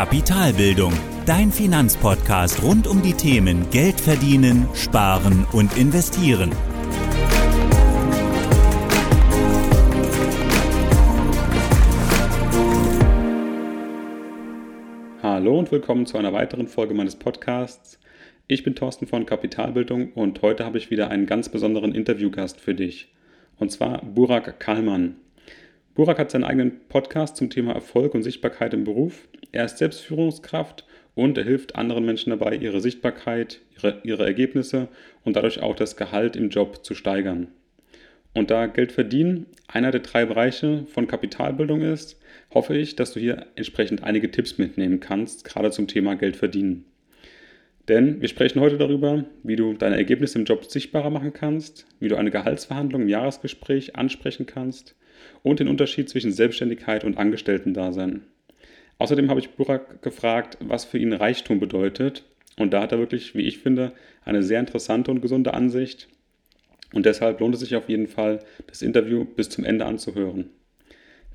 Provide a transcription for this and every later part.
Kapitalbildung, dein Finanzpodcast rund um die Themen Geld verdienen, sparen und investieren. Hallo und willkommen zu einer weiteren Folge meines Podcasts. Ich bin Thorsten von Kapitalbildung und heute habe ich wieder einen ganz besonderen Interviewgast für dich. Und zwar Burak Kalman. Burak hat seinen eigenen Podcast zum Thema Erfolg und Sichtbarkeit im Beruf. Er ist selbst Führungskraft und er hilft anderen Menschen dabei, ihre Sichtbarkeit, ihre, ihre Ergebnisse und dadurch auch das Gehalt im Job zu steigern. Und da Geld verdienen einer der drei Bereiche von Kapitalbildung ist, hoffe ich, dass du hier entsprechend einige Tipps mitnehmen kannst, gerade zum Thema Geld verdienen. Denn wir sprechen heute darüber, wie du deine Ergebnisse im Job sichtbarer machen kannst, wie du eine Gehaltsverhandlung im Jahresgespräch ansprechen kannst und den Unterschied zwischen Selbstständigkeit und Angestellten-Dasein. Außerdem habe ich Burak gefragt, was für ihn Reichtum bedeutet. Und da hat er wirklich, wie ich finde, eine sehr interessante und gesunde Ansicht. Und deshalb lohnt es sich auf jeden Fall, das Interview bis zum Ende anzuhören.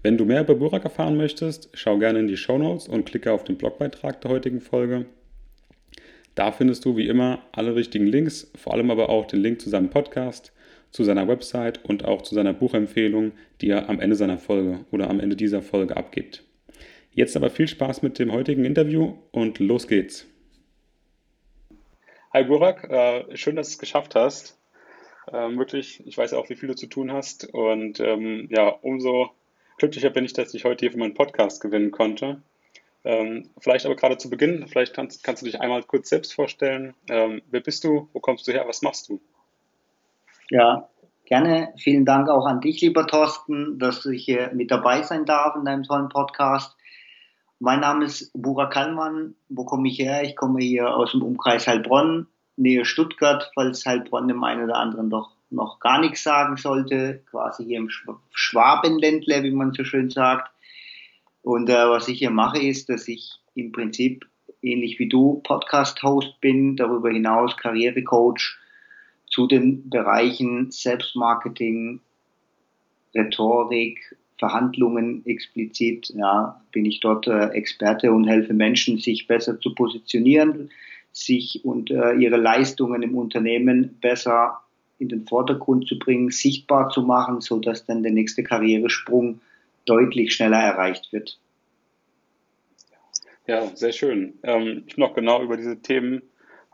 Wenn du mehr über Burak erfahren möchtest, schau gerne in die Show Notes und klicke auf den Blogbeitrag der heutigen Folge. Da findest du wie immer alle richtigen Links, vor allem aber auch den Link zu seinem Podcast, zu seiner Website und auch zu seiner Buchempfehlung, die er am Ende seiner Folge oder am Ende dieser Folge abgibt. Jetzt aber viel Spaß mit dem heutigen Interview und los geht's. Hi Burak, äh, schön, dass du es geschafft hast. Ähm, wirklich, ich weiß auch, wie viel du zu tun hast und ähm, ja, umso glücklicher bin ich, dass ich heute hier für meinen Podcast gewinnen konnte. Ähm, vielleicht aber gerade zu Beginn, vielleicht kannst, kannst, du dich einmal kurz selbst vorstellen. Wer bist du? Wo kommst du her? Was machst du? Ja, gerne. Vielen Dank auch an dich, lieber Thorsten, dass ich hier mit dabei sein darf in deinem tollen Podcast. Mein Name ist Burak Kallmann. Wo komme ich her? Ich komme hier aus dem Umkreis Heilbronn, Nähe Stuttgart, falls Heilbronn dem einen oder anderen doch noch gar nichts sagen sollte. Quasi hier im Schwabenländler, wie man so schön sagt. Und äh, was ich hier mache, ist, dass ich im Prinzip ähnlich wie du Podcast-Host bin, darüber hinaus Karrierecoach zu den Bereichen Selbstmarketing, Rhetorik, Verhandlungen explizit, ja, bin ich dort äh, Experte und helfe Menschen, sich besser zu positionieren, sich und äh, ihre Leistungen im Unternehmen besser in den Vordergrund zu bringen, sichtbar zu machen, so dass dann der nächste Karrieresprung deutlich schneller erreicht wird. Ja, sehr schön. Ähm, ich bin noch genau über diese Themen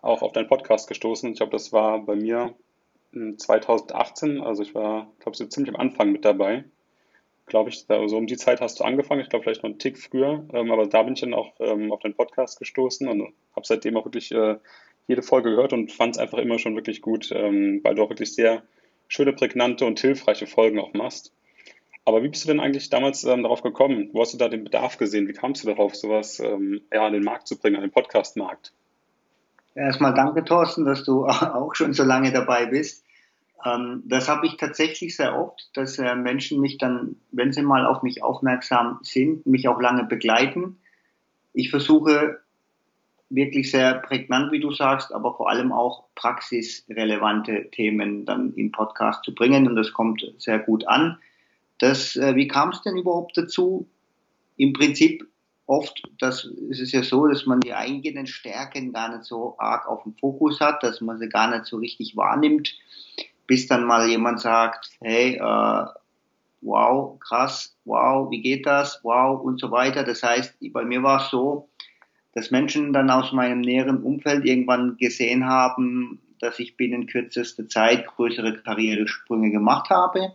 auch auf deinen Podcast gestoßen. Ich glaube, das war bei mir 2018, also ich war, glaube ich, ziemlich am Anfang mit dabei. Glaube ich, so um die Zeit hast du angefangen, ich glaube vielleicht noch einen Tick früher, ähm, aber da bin ich dann auch ähm, auf deinen Podcast gestoßen und habe seitdem auch wirklich äh, jede Folge gehört und fand es einfach immer schon wirklich gut, ähm, weil du auch wirklich sehr schöne, prägnante und hilfreiche Folgen auch machst. Aber wie bist du denn eigentlich damals ähm, darauf gekommen? Wo hast du da den Bedarf gesehen? Wie kamst du darauf, sowas ähm, ja, an den Markt zu bringen, an den Podcast-Markt? Erstmal danke, Thorsten, dass du auch schon so lange dabei bist. Ähm, das habe ich tatsächlich sehr oft, dass äh, Menschen mich dann, wenn sie mal auf mich aufmerksam sind, mich auch lange begleiten. Ich versuche wirklich sehr prägnant, wie du sagst, aber vor allem auch praxisrelevante Themen dann im Podcast zu bringen und das kommt sehr gut an. Das, äh, wie kam es denn überhaupt dazu? Im Prinzip oft, das ist es ja so, dass man die eigenen Stärken gar nicht so arg auf dem Fokus hat, dass man sie gar nicht so richtig wahrnimmt, bis dann mal jemand sagt, hey, äh, wow, krass, wow, wie geht das, wow und so weiter. Das heißt, bei mir war es so, dass Menschen dann aus meinem näheren Umfeld irgendwann gesehen haben, dass ich binnen kürzester Zeit größere Karrieresprünge gemacht habe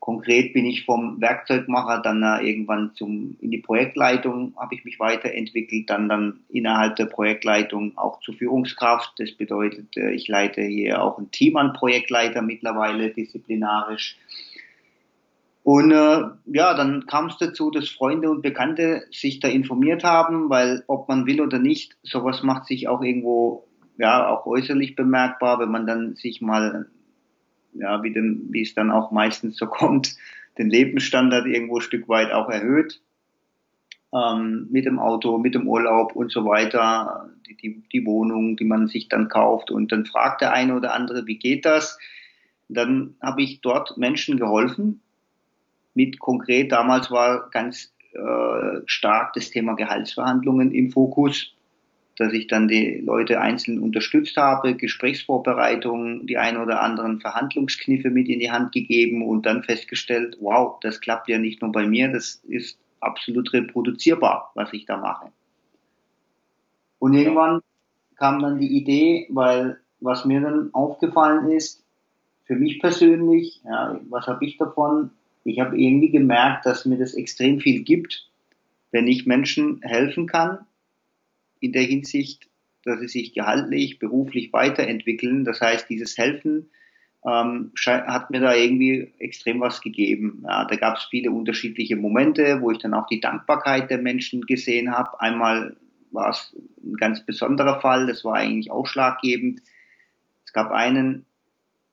Konkret bin ich vom Werkzeugmacher dann äh, irgendwann zum, in die Projektleitung habe ich mich weiterentwickelt, dann dann innerhalb der Projektleitung auch zur Führungskraft. Das bedeutet, äh, ich leite hier auch ein Team an Projektleiter mittlerweile disziplinarisch. Und äh, ja, dann kam es dazu, dass Freunde und Bekannte sich da informiert haben, weil ob man will oder nicht, sowas macht sich auch irgendwo ja auch äußerlich bemerkbar, wenn man dann sich mal ja, wie, denn, wie es dann auch meistens so kommt, den Lebensstandard irgendwo ein Stück weit auch erhöht. Ähm, mit dem Auto, mit dem Urlaub und so weiter, die, die, die Wohnung, die man sich dann kauft. Und dann fragt der eine oder andere, wie geht das? Dann habe ich dort Menschen geholfen. Mit konkret, damals war ganz äh, stark das Thema Gehaltsverhandlungen im Fokus, dass ich dann die Leute einzeln unterstützt habe, Gesprächsvorbereitungen, die ein oder anderen Verhandlungskniffe mit in die Hand gegeben und dann festgestellt, wow, das klappt ja nicht nur bei mir, das ist absolut reproduzierbar, was ich da mache. Und irgendwann kam dann die Idee, weil was mir dann aufgefallen ist, für mich persönlich, ja, was habe ich davon? Ich habe irgendwie gemerkt, dass mir das extrem viel gibt, wenn ich Menschen helfen kann, in der Hinsicht, dass sie sich gehaltlich, beruflich weiterentwickeln. Das heißt, dieses Helfen ähm, hat mir da irgendwie extrem was gegeben. Ja, da gab es viele unterschiedliche Momente, wo ich dann auch die Dankbarkeit der Menschen gesehen habe. Einmal war es ein ganz besonderer Fall, das war eigentlich ausschlaggebend. Es gab einen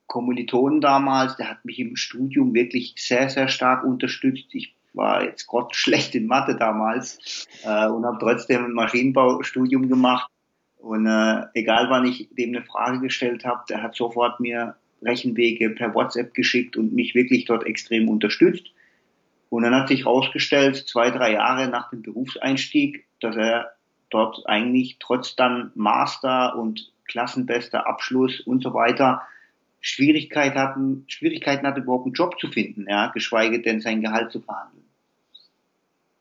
Kommilitonen damals, der hat mich im Studium wirklich sehr, sehr stark unterstützt. Ich war jetzt Gott schlecht in Mathe damals äh, und habe trotzdem ein Maschinenbaustudium gemacht. Und äh, egal wann ich dem eine Frage gestellt habe, der hat sofort mir Rechenwege per WhatsApp geschickt und mich wirklich dort extrem unterstützt. Und dann hat sich herausgestellt, zwei, drei Jahre nach dem Berufseinstieg, dass er dort eigentlich trotz dann Master und klassenbester Abschluss und so weiter Schwierigkeit hatten, Schwierigkeiten hatte, überhaupt einen Job zu finden, ja, geschweige denn sein Gehalt zu verhandeln.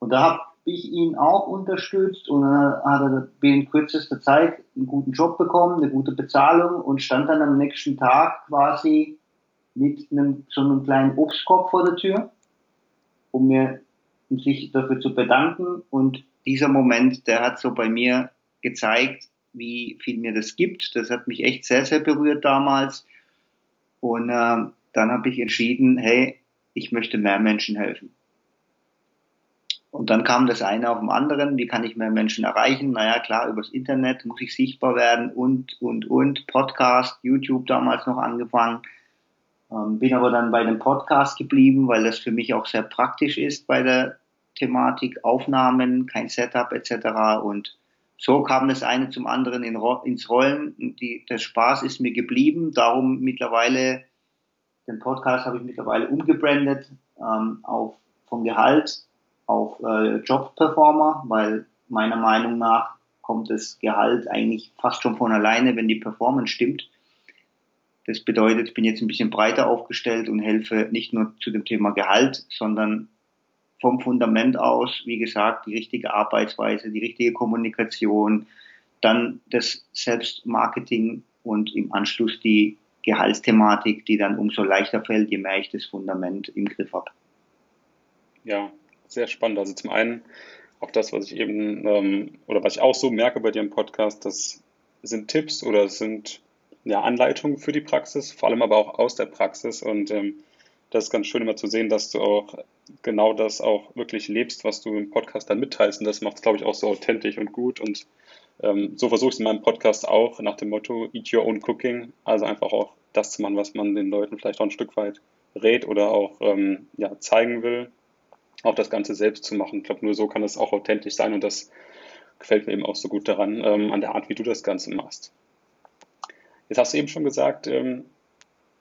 Und da habe ich ihn auch unterstützt und dann hat er binnen kürzester Zeit einen guten Job bekommen, eine gute Bezahlung und stand dann am nächsten Tag quasi mit einem, so einem kleinen Obstkorb vor der Tür, um mir um sich dafür zu bedanken. Und dieser Moment, der hat so bei mir gezeigt, wie viel mir das gibt. Das hat mich echt sehr, sehr berührt damals. Und äh, dann habe ich entschieden, hey, ich möchte mehr Menschen helfen. Und dann kam das eine auf dem anderen, wie kann ich mehr Menschen erreichen? Naja, klar, übers Internet muss ich sichtbar werden und, und, und. Podcast, YouTube damals noch angefangen. Ähm, bin aber dann bei dem Podcast geblieben, weil das für mich auch sehr praktisch ist bei der Thematik Aufnahmen, kein Setup etc. Und so kam das eine zum anderen in, ins Rollen. Die, der Spaß ist mir geblieben. Darum mittlerweile, den Podcast habe ich mittlerweile umgebrandet ähm, auf vom Gehalt auf äh, Job-Performer, weil meiner Meinung nach kommt das Gehalt eigentlich fast schon von alleine, wenn die Performance stimmt. Das bedeutet, ich bin jetzt ein bisschen breiter aufgestellt und helfe nicht nur zu dem Thema Gehalt, sondern vom Fundament aus, wie gesagt, die richtige Arbeitsweise, die richtige Kommunikation, dann das Selbstmarketing und im Anschluss die Gehaltsthematik, die dann umso leichter fällt, je mehr ich das Fundament im Griff habe. Ja, sehr spannend. Also zum einen auch das, was ich eben ähm, oder was ich auch so merke bei dir im Podcast, das sind Tipps oder es sind ja, Anleitungen für die Praxis, vor allem aber auch aus der Praxis und ähm, das ist ganz schön immer zu sehen, dass du auch genau das auch wirklich lebst, was du im Podcast dann mitteilst. Und das macht es, glaube ich, auch so authentisch und gut. Und ähm, so versuche ich es in meinem Podcast auch nach dem Motto Eat Your Own Cooking. Also einfach auch das zu machen, was man den Leuten vielleicht auch ein Stück weit rät oder auch ähm, ja, zeigen will. Auch das Ganze selbst zu machen. Ich glaube, nur so kann es auch authentisch sein. Und das gefällt mir eben auch so gut daran, ähm, an der Art, wie du das Ganze machst. Jetzt hast du eben schon gesagt, ähm,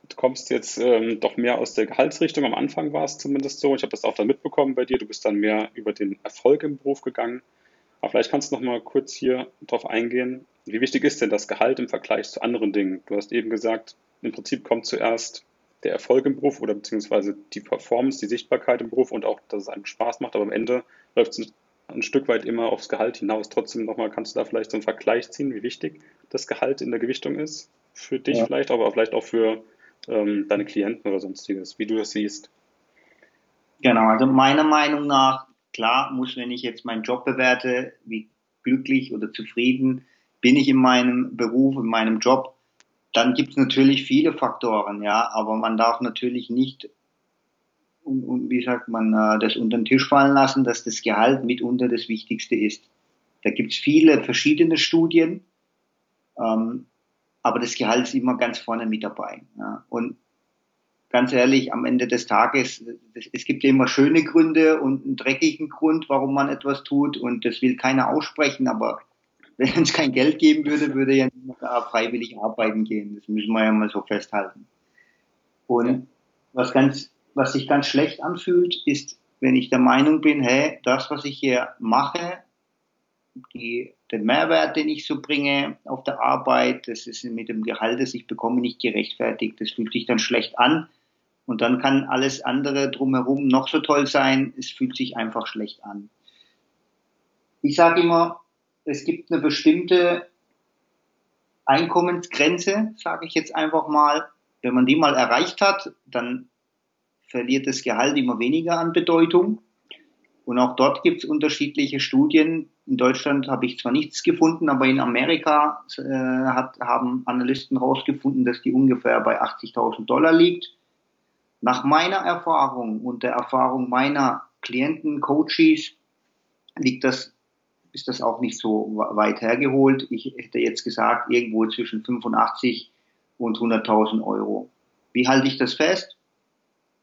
du kommst jetzt ähm, doch mehr aus der Gehaltsrichtung. Am Anfang war es zumindest so. Ich habe das auch dann mitbekommen bei dir. Du bist dann mehr über den Erfolg im Beruf gegangen. Aber vielleicht kannst du noch mal kurz hier drauf eingehen. Wie wichtig ist denn das Gehalt im Vergleich zu anderen Dingen? Du hast eben gesagt, im Prinzip kommt zuerst der Erfolg im Beruf oder beziehungsweise die Performance, die Sichtbarkeit im Beruf und auch, dass es einem Spaß macht. Aber am Ende läuft es ein Stück weit immer aufs Gehalt hinaus. Trotzdem nochmal, kannst du da vielleicht so einen Vergleich ziehen, wie wichtig das Gehalt in der Gewichtung ist? Für dich ja. vielleicht, aber vielleicht auch für ähm, deine Klienten oder sonstiges, wie du das siehst. Genau, also meiner Meinung nach, klar muss, wenn ich jetzt meinen Job bewerte, wie glücklich oder zufrieden bin ich in meinem Beruf, in meinem Job, dann gibt es natürlich viele Faktoren, ja, aber man darf natürlich nicht, und, und wie sagt man, äh, das unter den Tisch fallen lassen, dass das Gehalt mitunter das Wichtigste ist. Da gibt es viele verschiedene Studien. Ähm, aber das Gehalt ist immer ganz vorne mit dabei. Ja. Und ganz ehrlich, am Ende des Tages, es gibt ja immer schöne Gründe und einen dreckigen Grund, warum man etwas tut und das will keiner aussprechen, aber wenn es kein Geld geben würde, würde ja niemand freiwillig arbeiten gehen. Das müssen wir ja mal so festhalten. Und ja. was ganz, was sich ganz schlecht anfühlt, ist wenn ich der Meinung bin, hey, das, was ich hier mache, die, den Mehrwert, den ich so bringe auf der Arbeit, das ist mit dem Gehalt, das ich bekomme, nicht gerechtfertigt. Das fühlt sich dann schlecht an. Und dann kann alles andere drumherum noch so toll sein. Es fühlt sich einfach schlecht an. Ich sage immer, es gibt eine bestimmte Einkommensgrenze, sage ich jetzt einfach mal. Wenn man die mal erreicht hat, dann verliert das Gehalt immer weniger an Bedeutung. Und auch dort gibt es unterschiedliche Studien. In Deutschland habe ich zwar nichts gefunden, aber in Amerika äh, hat, haben Analysten herausgefunden, dass die ungefähr bei 80.000 Dollar liegt. Nach meiner Erfahrung und der Erfahrung meiner Klienten, Coaches, liegt das, ist das auch nicht so weit hergeholt. Ich hätte jetzt gesagt, irgendwo zwischen 85 und 100.000 Euro. Wie halte ich das fest?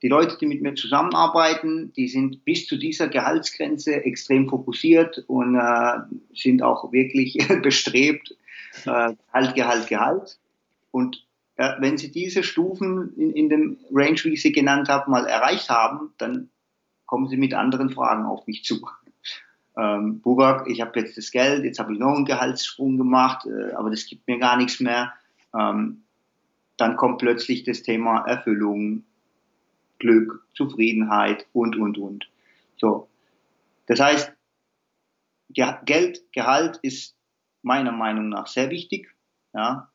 Die Leute, die mit mir zusammenarbeiten, die sind bis zu dieser Gehaltsgrenze extrem fokussiert und äh, sind auch wirklich bestrebt, äh, Gehalt, Gehalt, Gehalt. Und äh, wenn sie diese Stufen in, in dem Range, wie ich sie genannt habe, mal erreicht haben, dann kommen sie mit anderen Fragen auf mich zu. Ähm, Burak, ich habe jetzt das Geld, jetzt habe ich noch einen Gehaltssprung gemacht, äh, aber das gibt mir gar nichts mehr. Ähm, dann kommt plötzlich das Thema Erfüllung, Glück, Zufriedenheit und, und, und. So. Das heißt, Geld, Gehalt ist meiner Meinung nach sehr wichtig, ja,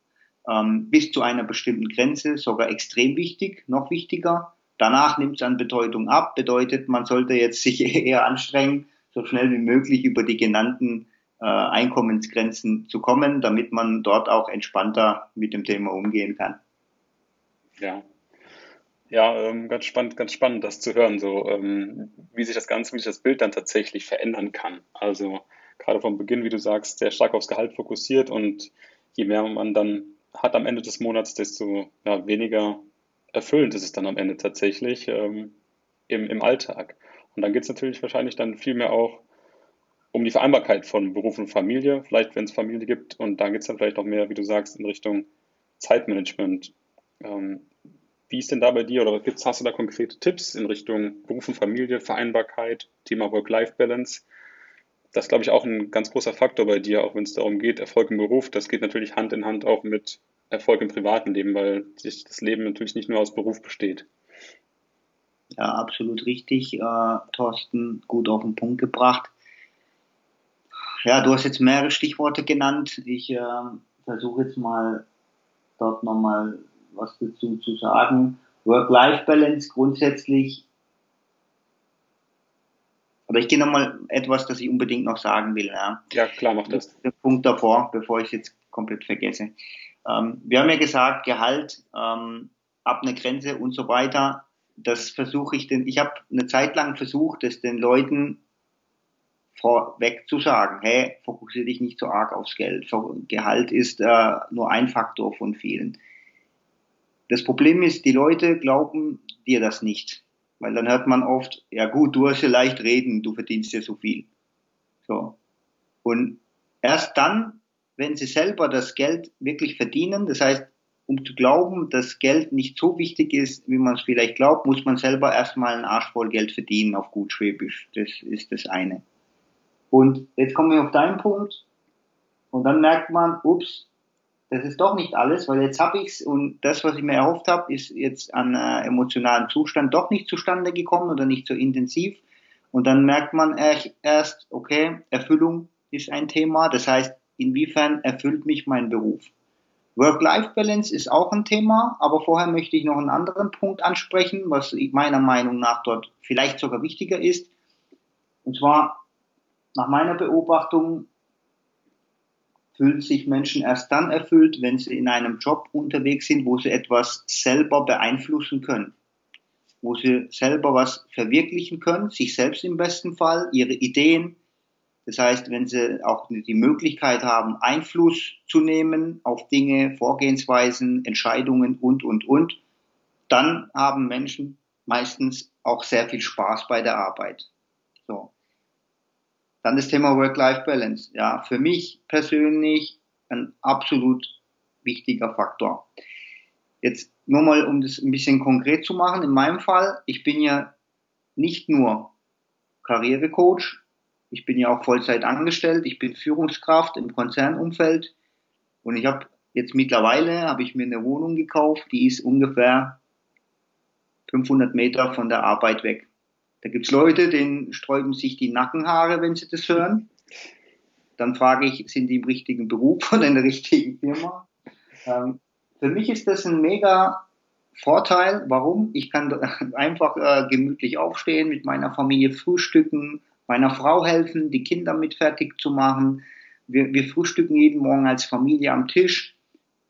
ähm, bis zu einer bestimmten Grenze sogar extrem wichtig, noch wichtiger. Danach nimmt es an Bedeutung ab, bedeutet, man sollte jetzt sich eher anstrengen, so schnell wie möglich über die genannten äh, Einkommensgrenzen zu kommen, damit man dort auch entspannter mit dem Thema umgehen kann. Ja, ja, ähm, ganz spannend, ganz spannend, das zu hören, so ähm, wie sich das Ganze, wie sich das Bild dann tatsächlich verändern kann. Also gerade vom Beginn, wie du sagst, sehr stark aufs Gehalt fokussiert und je mehr man dann hat am Ende des Monats, desto ja, weniger erfüllend ist es dann am Ende tatsächlich ähm, im, im Alltag. Und dann geht es natürlich wahrscheinlich dann viel mehr auch um die Vereinbarkeit von Beruf und Familie, vielleicht wenn es Familie gibt. Und dann geht es dann vielleicht auch mehr, wie du sagst, in Richtung Zeitmanagement. Ähm, wie ist denn da bei dir oder gibt's, hast du da konkrete Tipps in Richtung Beruf und Familie, Vereinbarkeit, Thema Work-Life-Balance? Das ist, glaube ich, auch ein ganz großer Faktor bei dir, auch wenn es darum geht, Erfolg im Beruf. Das geht natürlich Hand in Hand auch mit Erfolg im privaten Leben, weil sich das Leben natürlich nicht nur aus Beruf besteht. Ja, absolut richtig, äh, Thorsten, gut auf den Punkt gebracht. Ja, du hast jetzt mehrere Stichworte genannt. Ich äh, versuche jetzt mal dort nochmal was dazu zu sagen. Work-Life-Balance grundsätzlich, aber ich gehe nochmal etwas, das ich unbedingt noch sagen will. Ja, ja klar, mach das. Der Punkt davor, bevor ich es jetzt komplett vergesse. Ähm, wir haben ja gesagt, Gehalt ähm, ab einer Grenze und so weiter. Das versuche ich denn, ich habe eine Zeit lang versucht, es den Leuten vorweg zu sagen, hey, fokussiere dich nicht so arg aufs Geld. Gehalt ist äh, nur ein Faktor von vielen. Das Problem ist, die Leute glauben dir das nicht. Weil dann hört man oft, ja gut, du hast ja leicht reden, du verdienst ja so viel. So. Und erst dann, wenn sie selber das Geld wirklich verdienen, das heißt, um zu glauben, dass Geld nicht so wichtig ist, wie man es vielleicht glaubt, muss man selber erstmal einen Arsch voll Geld verdienen auf gut Schwäbisch. Das ist das eine. Und jetzt kommen wir auf deinen Punkt. Und dann merkt man, ups, das ist doch nicht alles, weil jetzt habe ich's und das, was ich mir erhofft habe, ist jetzt an äh, emotionalen Zustand doch nicht zustande gekommen oder nicht so intensiv. Und dann merkt man erst, okay, Erfüllung ist ein Thema. Das heißt, inwiefern erfüllt mich mein Beruf? Work-Life-Balance ist auch ein Thema, aber vorher möchte ich noch einen anderen Punkt ansprechen, was meiner Meinung nach dort vielleicht sogar wichtiger ist. Und zwar, nach meiner Beobachtung fühlen sich Menschen erst dann erfüllt, wenn sie in einem Job unterwegs sind, wo sie etwas selber beeinflussen können, wo sie selber was verwirklichen können, sich selbst im besten Fall, ihre Ideen. Das heißt, wenn sie auch die Möglichkeit haben, Einfluss zu nehmen auf Dinge, Vorgehensweisen, Entscheidungen und, und, und, dann haben Menschen meistens auch sehr viel Spaß bei der Arbeit. So. Dann das Thema Work-Life-Balance. Ja, für mich persönlich ein absolut wichtiger Faktor. Jetzt nur mal, um das ein bisschen konkret zu machen. In meinem Fall, ich bin ja nicht nur Karrierecoach. Ich bin ja auch Vollzeit angestellt. Ich bin Führungskraft im Konzernumfeld. Und ich habe jetzt mittlerweile, habe ich mir eine Wohnung gekauft, die ist ungefähr 500 Meter von der Arbeit weg. Da gibt's Leute, denen sträuben sich die Nackenhaare, wenn sie das hören. Dann frage ich, sind die im richtigen Beruf oder in der richtigen Firma? Ähm, für mich ist das ein mega Vorteil. Warum? Ich kann einfach äh, gemütlich aufstehen, mit meiner Familie frühstücken, meiner Frau helfen, die Kinder mit fertig zu machen. Wir, wir frühstücken jeden Morgen als Familie am Tisch.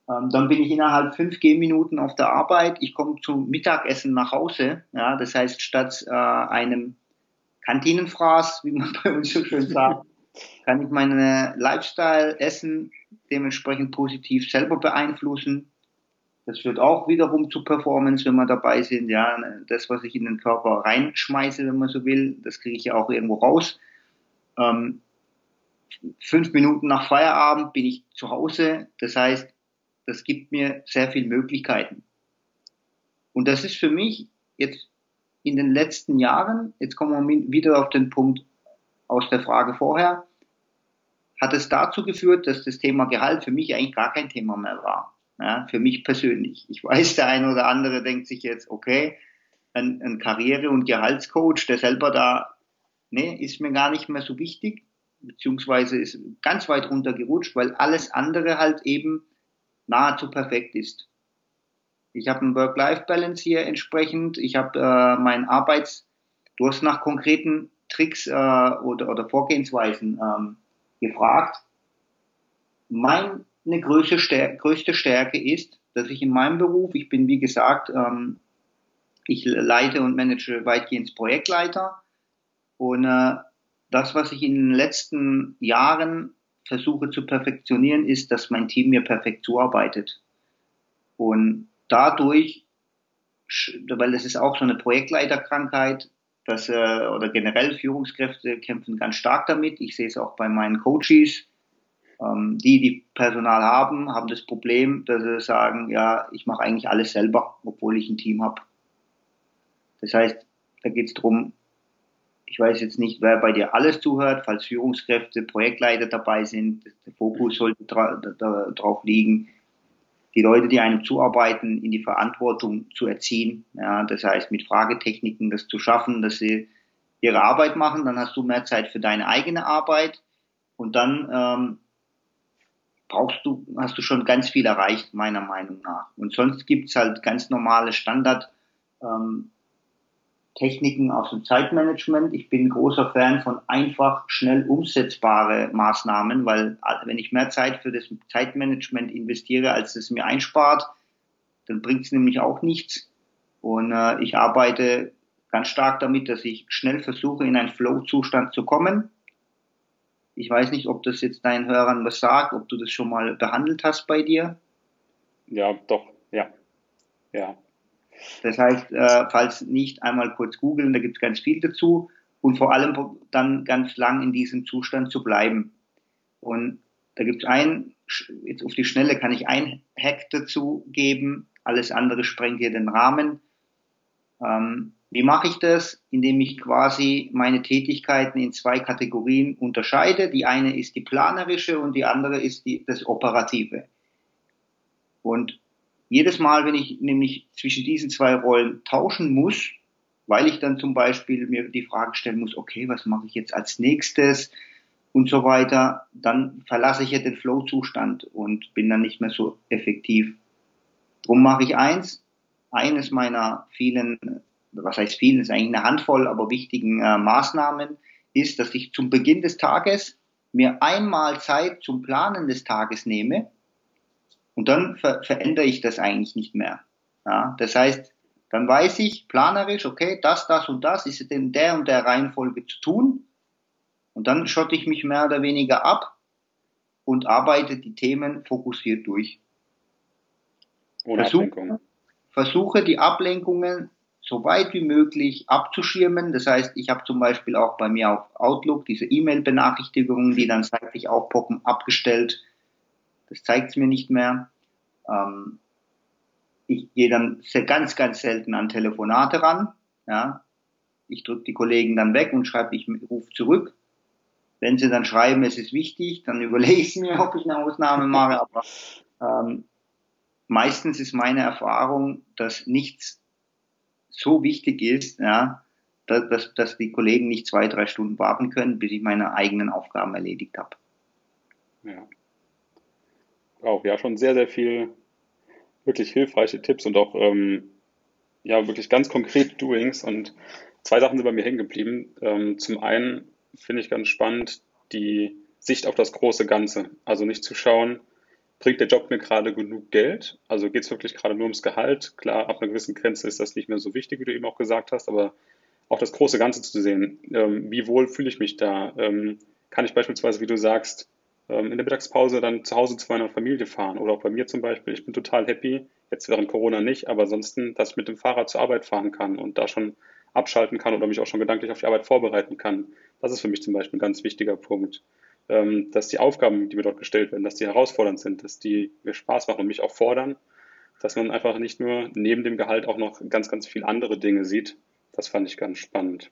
Ähm, dann bin ich innerhalb fünf Gehminuten auf der Arbeit. Ich komme zum Mittagessen nach Hause. Ja, das heißt, statt äh, einem Kantinenfraß, wie man bei uns so schön sagt, kann ich meine Lifestyle, Essen dementsprechend positiv selber beeinflussen. Das führt auch wiederum zu Performance, wenn wir dabei sind. Ja, das, was ich in den Körper reinschmeiße, wenn man so will, das kriege ich ja auch irgendwo raus. Ähm, fünf Minuten nach Feierabend bin ich zu Hause. Das heißt, das gibt mir sehr viele Möglichkeiten. Und das ist für mich jetzt in den letzten Jahren, jetzt kommen wir wieder auf den Punkt aus der Frage vorher, hat es dazu geführt, dass das Thema Gehalt für mich eigentlich gar kein Thema mehr war. Ja, für mich persönlich. Ich weiß, der eine oder andere denkt sich jetzt, okay, ein, ein Karriere- und Gehaltscoach, der selber da, nee, ist mir gar nicht mehr so wichtig, beziehungsweise ist ganz weit runtergerutscht, weil alles andere halt eben nahezu perfekt ist. Ich habe ein Work-Life-Balance hier entsprechend. Ich habe äh, mein Arbeits, du hast nach konkreten Tricks äh, oder, oder Vorgehensweisen ähm, gefragt. Meine größte, Stärke, größte Stärke ist, dass ich in meinem Beruf, ich bin wie gesagt, ähm, ich leite und manage weitgehend Projektleiter und äh, das, was ich in den letzten Jahren versuche zu perfektionieren, ist, dass mein Team mir perfekt zuarbeitet. Und dadurch, weil das ist auch so eine Projektleiterkrankheit, dass, äh, oder generell Führungskräfte kämpfen ganz stark damit. Ich sehe es auch bei meinen Coaches. Ähm, die, die Personal haben, haben das Problem, dass sie sagen, ja, ich mache eigentlich alles selber, obwohl ich ein Team habe. Das heißt, da geht es darum, ich weiß jetzt nicht, wer bei dir alles zuhört, falls Führungskräfte, Projektleiter dabei sind, der Fokus sollte dra darauf liegen, die Leute, die einem zuarbeiten, in die Verantwortung zu erziehen. Ja, das heißt, mit Fragetechniken das zu schaffen, dass sie ihre Arbeit machen, dann hast du mehr Zeit für deine eigene Arbeit und dann ähm, brauchst du, hast du schon ganz viel erreicht, meiner Meinung nach. Und sonst gibt's halt ganz normale Standard ähm, Techniken aus dem Zeitmanagement. Ich bin großer Fan von einfach schnell umsetzbare Maßnahmen, weil wenn ich mehr Zeit für das Zeitmanagement investiere, als es mir einspart, dann bringt es nämlich auch nichts. Und äh, ich arbeite ganz stark damit, dass ich schnell versuche, in einen Flow-Zustand zu kommen. Ich weiß nicht, ob das jetzt deinen Hörern was sagt, ob du das schon mal behandelt hast bei dir. Ja, doch, ja. Ja, das heißt, äh, falls nicht, einmal kurz googeln, da gibt es ganz viel dazu und vor allem dann ganz lang in diesem Zustand zu bleiben. Und da gibt es ein, jetzt auf die Schnelle kann ich ein Hack dazu geben, alles andere sprengt hier den Rahmen. Ähm, wie mache ich das? Indem ich quasi meine Tätigkeiten in zwei Kategorien unterscheide. Die eine ist die planerische und die andere ist die, das operative. Und jedes Mal, wenn ich nämlich zwischen diesen zwei Rollen tauschen muss, weil ich dann zum Beispiel mir die Frage stellen muss, okay, was mache ich jetzt als nächstes und so weiter, dann verlasse ich ja den Flow-Zustand und bin dann nicht mehr so effektiv. Drum mache ich eins, eines meiner vielen, was heißt vielen, ist eigentlich eine Handvoll, aber wichtigen äh, Maßnahmen, ist, dass ich zum Beginn des Tages mir einmal Zeit zum Planen des Tages nehme und dann ver verändere ich das eigentlich nicht mehr. Ja, das heißt, dann weiß ich planerisch, okay, das, das und das ist in der und der Reihenfolge zu tun. Und dann schotte ich mich mehr oder weniger ab und arbeite die Themen fokussiert durch. Ohne versuche, versuche die Ablenkungen so weit wie möglich abzuschirmen. Das heißt, ich habe zum Beispiel auch bei mir auf Outlook diese E-Mail-Benachrichtigungen, die dann seitlich aufpoppen, abgestellt das zeigt es mir nicht mehr. Ähm, ich gehe dann ganz, ganz selten an Telefonate ran. Ja. Ich drücke die Kollegen dann weg und schreibe, ich rufe zurück. Wenn sie dann schreiben, es ist wichtig, dann überlege ich mir, ob ich eine Ausnahme mache. Aber ähm, meistens ist meine Erfahrung, dass nichts so wichtig ist, ja, dass, dass, die Kollegen nicht zwei, drei Stunden warten können, bis ich meine eigenen Aufgaben erledigt habe. Ja. Auch ja schon sehr, sehr viel wirklich hilfreiche Tipps und auch ähm, ja wirklich ganz konkret Doings. Und zwei Sachen sind bei mir hängen geblieben. Ähm, zum einen finde ich ganz spannend die Sicht auf das große Ganze. Also nicht zu schauen, bringt der Job mir gerade genug Geld? Also geht es wirklich gerade nur ums Gehalt? Klar, ab einer gewissen Grenze ist das nicht mehr so wichtig, wie du eben auch gesagt hast, aber auch das große Ganze zu sehen. Ähm, wie wohl fühle ich mich da? Ähm, kann ich beispielsweise, wie du sagst, ähm, in der Mittagspause dann zu Hause zu meiner Familie fahren? Oder auch bei mir zum Beispiel, ich bin total happy, jetzt während Corona nicht, aber ansonsten, dass ich mit dem Fahrrad zur Arbeit fahren kann und da schon abschalten kann oder mich auch schon gedanklich auf die Arbeit vorbereiten kann. Das ist für mich zum Beispiel ein ganz wichtiger Punkt. Ähm, dass die Aufgaben, die mir dort gestellt werden, dass die herausfordernd sind, dass die mir Spaß machen und mich auch fordern, dass man einfach nicht nur neben dem Gehalt auch noch ganz, ganz viel andere Dinge sieht. Das fand ich ganz spannend.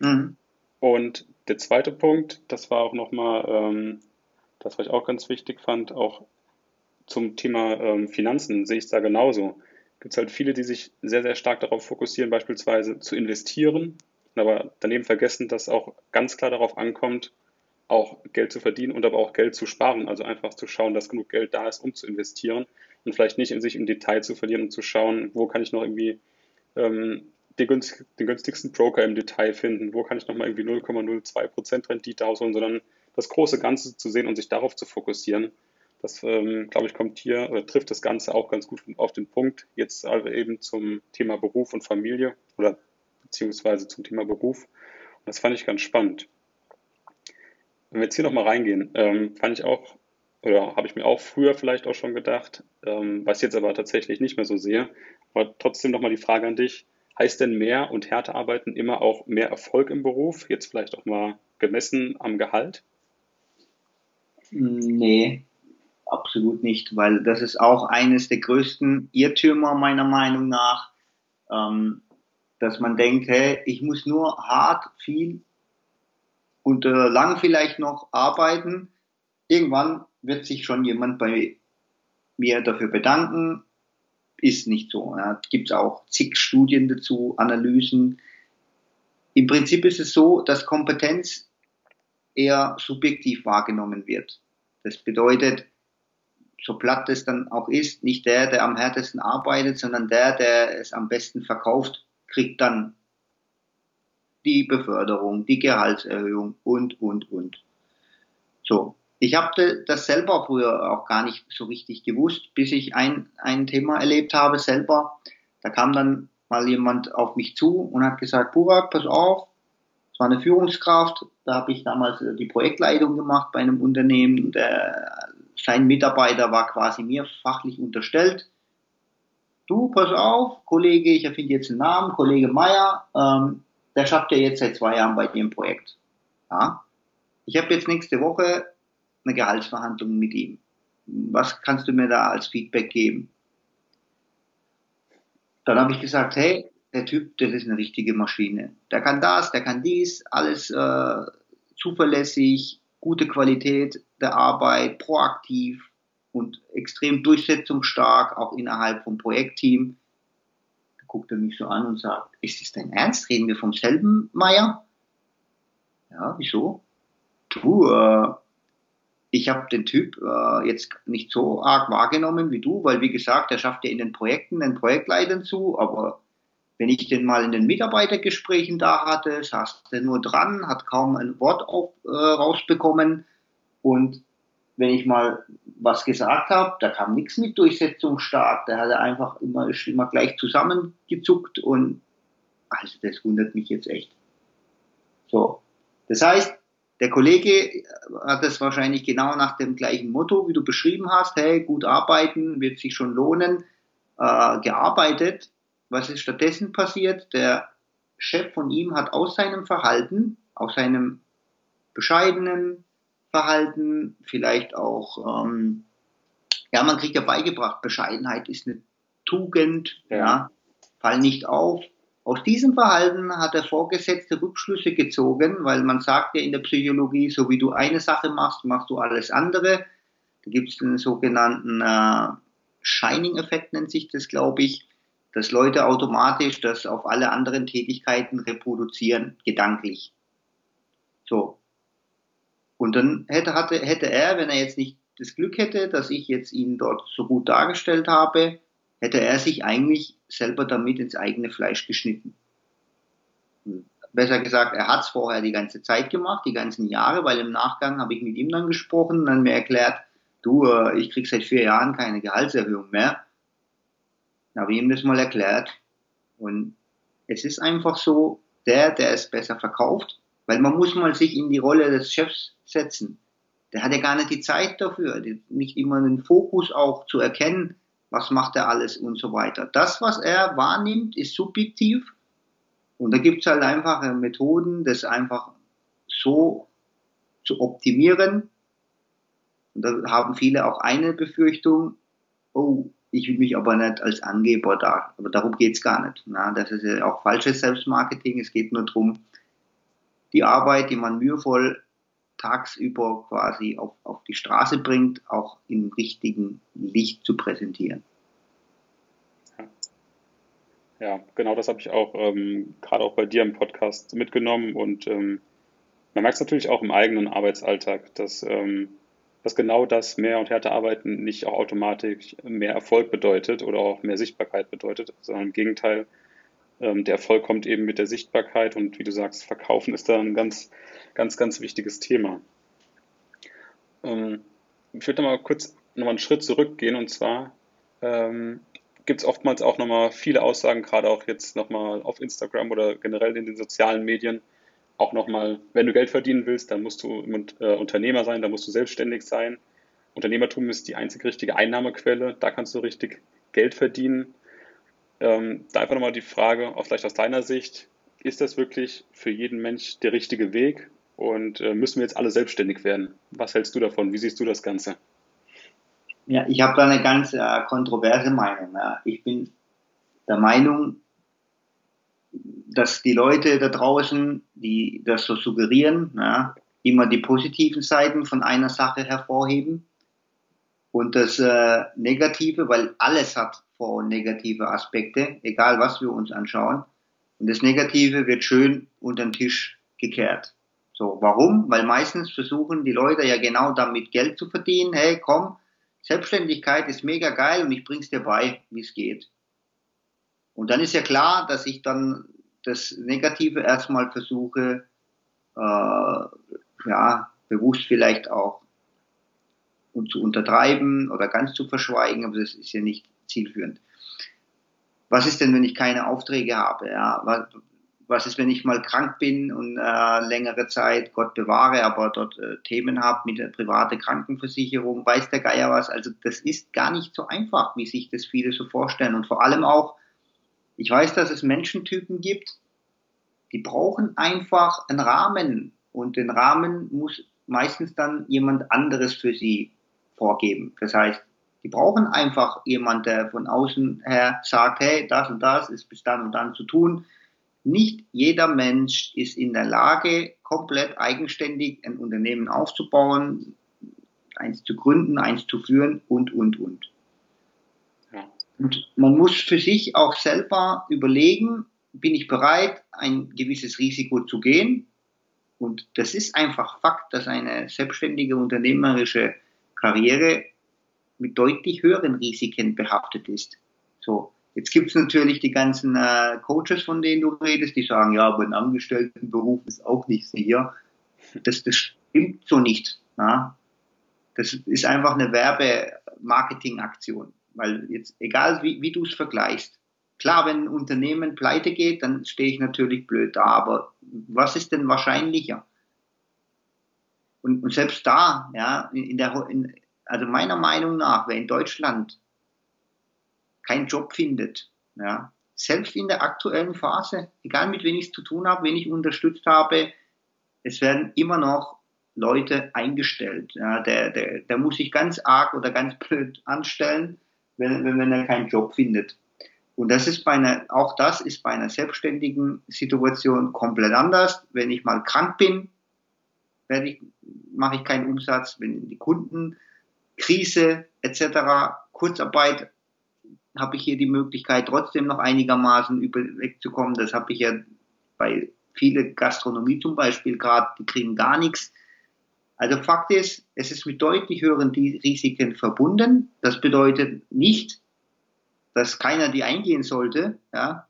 Mhm. Und der zweite Punkt, das war auch nochmal ähm, das, was ich auch ganz wichtig fand, auch zum Thema ähm, Finanzen sehe ich es da genauso. Gibt es halt viele, die sich sehr, sehr stark darauf fokussieren, beispielsweise zu investieren, aber daneben vergessen, dass auch ganz klar darauf ankommt, auch Geld zu verdienen und aber auch Geld zu sparen. Also einfach zu schauen, dass genug Geld da ist, um zu investieren und vielleicht nicht in sich im Detail zu verlieren und zu schauen, wo kann ich noch irgendwie ähm, den, günstig, den, günstigsten Broker im Detail finden, wo kann ich nochmal irgendwie 0,02% Rendite ausholen, sondern das große Ganze zu sehen und sich darauf zu fokussieren. Das, ähm, glaube ich, kommt hier oder trifft das Ganze auch ganz gut auf den Punkt. Jetzt aber eben zum Thema Beruf und Familie oder beziehungsweise zum Thema Beruf. Und das fand ich ganz spannend. Wenn wir jetzt hier nochmal reingehen, ähm, fand ich auch, oder habe ich mir auch früher vielleicht auch schon gedacht, ähm, was jetzt aber tatsächlich nicht mehr so sehe. Aber trotzdem nochmal die Frage an dich. Heißt denn mehr und härter arbeiten immer auch mehr Erfolg im Beruf? Jetzt vielleicht auch mal gemessen am Gehalt? Nee, absolut nicht, weil das ist auch eines der größten Irrtümer meiner Meinung nach, ähm, dass man denkt, hey, ich muss nur hart, viel und äh, lang vielleicht noch arbeiten. Irgendwann wird sich schon jemand bei mir dafür bedanken. Ist nicht so. Ja. Gibt es auch zig Studien dazu, Analysen. Im Prinzip ist es so, dass Kompetenz eher subjektiv wahrgenommen wird. Das bedeutet, so platt es dann auch ist, nicht der, der am härtesten arbeitet, sondern der, der es am besten verkauft, kriegt dann die Beförderung, die Gehaltserhöhung und, und, und. So. Ich habe das selber früher auch gar nicht so richtig gewusst, bis ich ein, ein Thema erlebt habe selber. Da kam dann mal jemand auf mich zu und hat gesagt, Burak, pass auf, es war eine Führungskraft, da habe ich damals äh, die Projektleitung gemacht bei einem Unternehmen, der, sein Mitarbeiter war quasi mir fachlich unterstellt. Du, pass auf, Kollege, ich erfinde jetzt einen Namen, Kollege Meier, ähm, der schafft ja jetzt seit zwei Jahren bei im Projekt. Ja? Ich habe jetzt nächste Woche eine Gehaltsverhandlung mit ihm. Was kannst du mir da als Feedback geben? Dann habe ich gesagt, hey, der Typ, das ist eine richtige Maschine. Der kann das, der kann dies, alles äh, zuverlässig, gute Qualität der Arbeit, proaktiv und extrem durchsetzungsstark, auch innerhalb vom Projektteam guckt er mich so an und sagt, ist das dein Ernst? Reden wir vom selben Meier? Ja, wieso? Du, äh, ich habe den Typ äh, jetzt nicht so arg wahrgenommen wie du, weil wie gesagt, er schafft ja in den Projekten den Projektleitern zu, aber wenn ich den mal in den Mitarbeitergesprächen da hatte, saß der nur dran, hat kaum ein Wort auf, äh, rausbekommen und wenn ich mal was gesagt habe, da kam nichts mit Durchsetzung stark, da hat er einfach immer, ist immer gleich zusammengezuckt und also das wundert mich jetzt echt. So. Das heißt, der Kollege hat das wahrscheinlich genau nach dem gleichen Motto, wie du beschrieben hast, hey, gut arbeiten, wird sich schon lohnen, äh, gearbeitet. Was ist stattdessen passiert? Der Chef von ihm hat aus seinem Verhalten, aus seinem bescheidenen, Verhalten, vielleicht auch, ähm, ja, man kriegt ja beigebracht, Bescheidenheit ist eine Tugend, ja. ja. Fall nicht auf, Aus diesem Verhalten hat der Vorgesetzte Rückschlüsse gezogen, weil man sagt ja in der Psychologie, so wie du eine Sache machst, machst du alles andere. Da gibt es den sogenannten äh, Shining-Effekt, nennt sich das, glaube ich, dass Leute automatisch das auf alle anderen Tätigkeiten reproduzieren, gedanklich. So. Und dann hätte, hatte, hätte er, wenn er jetzt nicht das Glück hätte, dass ich jetzt ihn dort so gut dargestellt habe, hätte er sich eigentlich selber damit ins eigene Fleisch geschnitten. Besser gesagt, er hat es vorher die ganze Zeit gemacht, die ganzen Jahre, weil im Nachgang habe ich mit ihm dann gesprochen und dann mir erklärt, du, äh, ich krieg seit vier Jahren keine Gehaltserhöhung mehr. Dann habe ich ihm das mal erklärt. Und es ist einfach so, der, der es besser verkauft, weil man muss mal sich in die Rolle des Chefs setzen. Der hat ja gar nicht die Zeit dafür, nicht immer den Fokus auch zu erkennen, was macht er alles und so weiter. Das, was er wahrnimmt, ist subjektiv und da gibt es halt einfache Methoden, das einfach so zu optimieren. Und da haben viele auch eine Befürchtung, oh, ich will mich aber nicht als Angeber da. Aber darum geht's gar nicht. Na, das ist ja auch falsches Selbstmarketing. Es geht nur darum, die Arbeit, die man mühevoll tagsüber quasi auf, auf die Straße bringt, auch im richtigen Licht zu präsentieren. Ja, genau das habe ich auch ähm, gerade auch bei dir im Podcast mitgenommen und ähm, man merkt es natürlich auch im eigenen Arbeitsalltag, dass, ähm, dass genau das mehr und härter arbeiten nicht auch automatisch mehr Erfolg bedeutet oder auch mehr Sichtbarkeit bedeutet, sondern im Gegenteil, ähm, der Erfolg kommt eben mit der Sichtbarkeit und wie du sagst, Verkaufen ist da ein ganz, ganz, ganz wichtiges Thema. Ähm, ich würde mal kurz nochmal einen Schritt zurückgehen und zwar ähm, gibt es oftmals auch nochmal viele Aussagen, gerade auch jetzt nochmal auf Instagram oder generell in den sozialen Medien, auch nochmal, wenn du Geld verdienen willst, dann musst du äh, Unternehmer sein, dann musst du selbstständig sein. Unternehmertum ist die einzig richtige Einnahmequelle, da kannst du richtig Geld verdienen. Ähm, da einfach nochmal die Frage, auch vielleicht aus deiner Sicht, ist das wirklich für jeden Mensch der richtige Weg und äh, müssen wir jetzt alle selbstständig werden? Was hältst du davon? Wie siehst du das Ganze? Ja, ich habe da eine ganz äh, kontroverse Meinung. Ja. Ich bin der Meinung, dass die Leute da draußen, die das so suggerieren, ja, immer die positiven Seiten von einer Sache hervorheben und das äh, Negative, weil alles hat vor- und negative Aspekte, egal was wir uns anschauen. Und das Negative wird schön unter den Tisch gekehrt. So, warum? Weil meistens versuchen die Leute ja genau damit Geld zu verdienen. Hey, komm, Selbstständigkeit ist mega geil und ich bring's dir bei, wie es geht. Und dann ist ja klar, dass ich dann das Negative erstmal versuche, äh, ja, bewusst vielleicht auch und zu untertreiben oder ganz zu verschweigen, aber das ist ja nicht zielführend. Was ist denn, wenn ich keine Aufträge habe? Ja, was, was ist, wenn ich mal krank bin und äh, längere Zeit, Gott bewahre, aber dort äh, Themen habe mit der privaten Krankenversicherung, weiß der Geier was. Also das ist gar nicht so einfach, wie sich das viele so vorstellen. Und vor allem auch, ich weiß, dass es Menschentypen gibt, die brauchen einfach einen Rahmen. Und den Rahmen muss meistens dann jemand anderes für sie vorgeben. Das heißt, die brauchen einfach jemand, der von außen her sagt, hey, das und das ist bis dann und dann zu tun. Nicht jeder Mensch ist in der Lage, komplett eigenständig ein Unternehmen aufzubauen, eins zu gründen, eins zu führen und, und, und. Und man muss für sich auch selber überlegen, bin ich bereit, ein gewisses Risiko zu gehen? Und das ist einfach Fakt, dass eine selbstständige unternehmerische Karriere mit deutlich höheren Risiken behaftet ist. So. Jetzt gibt es natürlich die ganzen äh, Coaches, von denen du redest, die sagen, ja, aber ein Angestelltenberuf ist auch nicht sicher. Das, das stimmt so nicht. Ja? Das ist einfach eine Werbe-Marketing-Aktion. Weil jetzt, egal wie, wie du es vergleichst, klar, wenn ein Unternehmen pleite geht, dann stehe ich natürlich blöd da, aber was ist denn wahrscheinlicher? Und, und selbst da, ja, in der, in, also meiner Meinung nach, wer in Deutschland keinen Job findet, ja, selbst in der aktuellen Phase, egal mit wem ich es zu tun habe, wen ich unterstützt habe, es werden immer noch Leute eingestellt. Ja, der, der, der muss sich ganz arg oder ganz blöd anstellen, wenn, wenn, wenn er keinen Job findet. Und das ist bei einer, auch das ist bei einer selbstständigen Situation komplett anders. Wenn ich mal krank bin, werde ich, mache ich keinen Umsatz. Wenn die Kunden, Krise etc., Kurzarbeit, habe ich hier die Möglichkeit, trotzdem noch einigermaßen wegzukommen. Das habe ich ja bei viele Gastronomie zum Beispiel gerade, die kriegen gar nichts. Also Fakt ist, es ist mit deutlich höheren Risiken verbunden. Das bedeutet nicht, dass keiner die eingehen sollte, ja.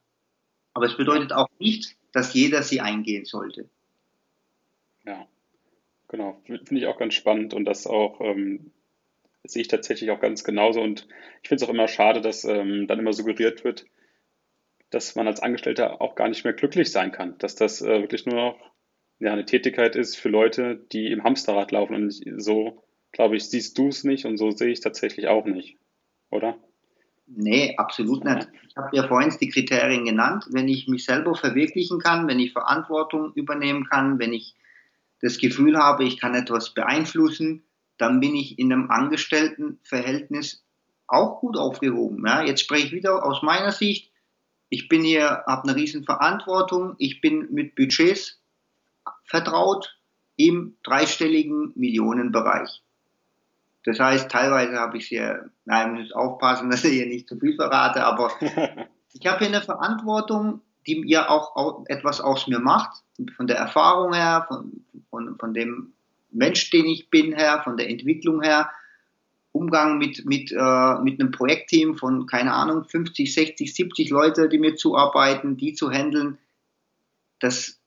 Aber es bedeutet auch nicht, dass jeder sie eingehen sollte. Ja, genau. Finde ich auch ganz spannend und das auch ähm, sehe ich tatsächlich auch ganz genauso. Und ich finde es auch immer schade, dass ähm, dann immer suggeriert wird, dass man als Angestellter auch gar nicht mehr glücklich sein kann, dass das äh, wirklich nur noch ja, eine Tätigkeit ist für Leute, die im Hamsterrad laufen. Und so, glaube ich, siehst du es nicht und so sehe ich es tatsächlich auch nicht, oder? Nee, absolut nicht. Ich habe ja vorhin die Kriterien genannt. Wenn ich mich selber verwirklichen kann, wenn ich Verantwortung übernehmen kann, wenn ich das Gefühl habe, ich kann etwas beeinflussen, dann bin ich in einem Angestelltenverhältnis auch gut aufgehoben. Ja, jetzt spreche ich wieder aus meiner Sicht. Ich bin hier, habe eine riesen Verantwortung. Ich bin mit Budgets vertraut im dreistelligen Millionenbereich. Das heißt, teilweise habe ich hier, nein, ich muss aufpassen, dass ich hier nicht zu viel verrate, aber ich habe hier eine Verantwortung, die ja auch, auch, etwas aus mir macht, von der Erfahrung her, von, von, von dem Mensch, den ich bin her, von der Entwicklung her. Umgang mit, mit, äh, mit einem Projektteam von, keine Ahnung, 50, 60, 70 Leute, die mir zuarbeiten, die zu handeln, das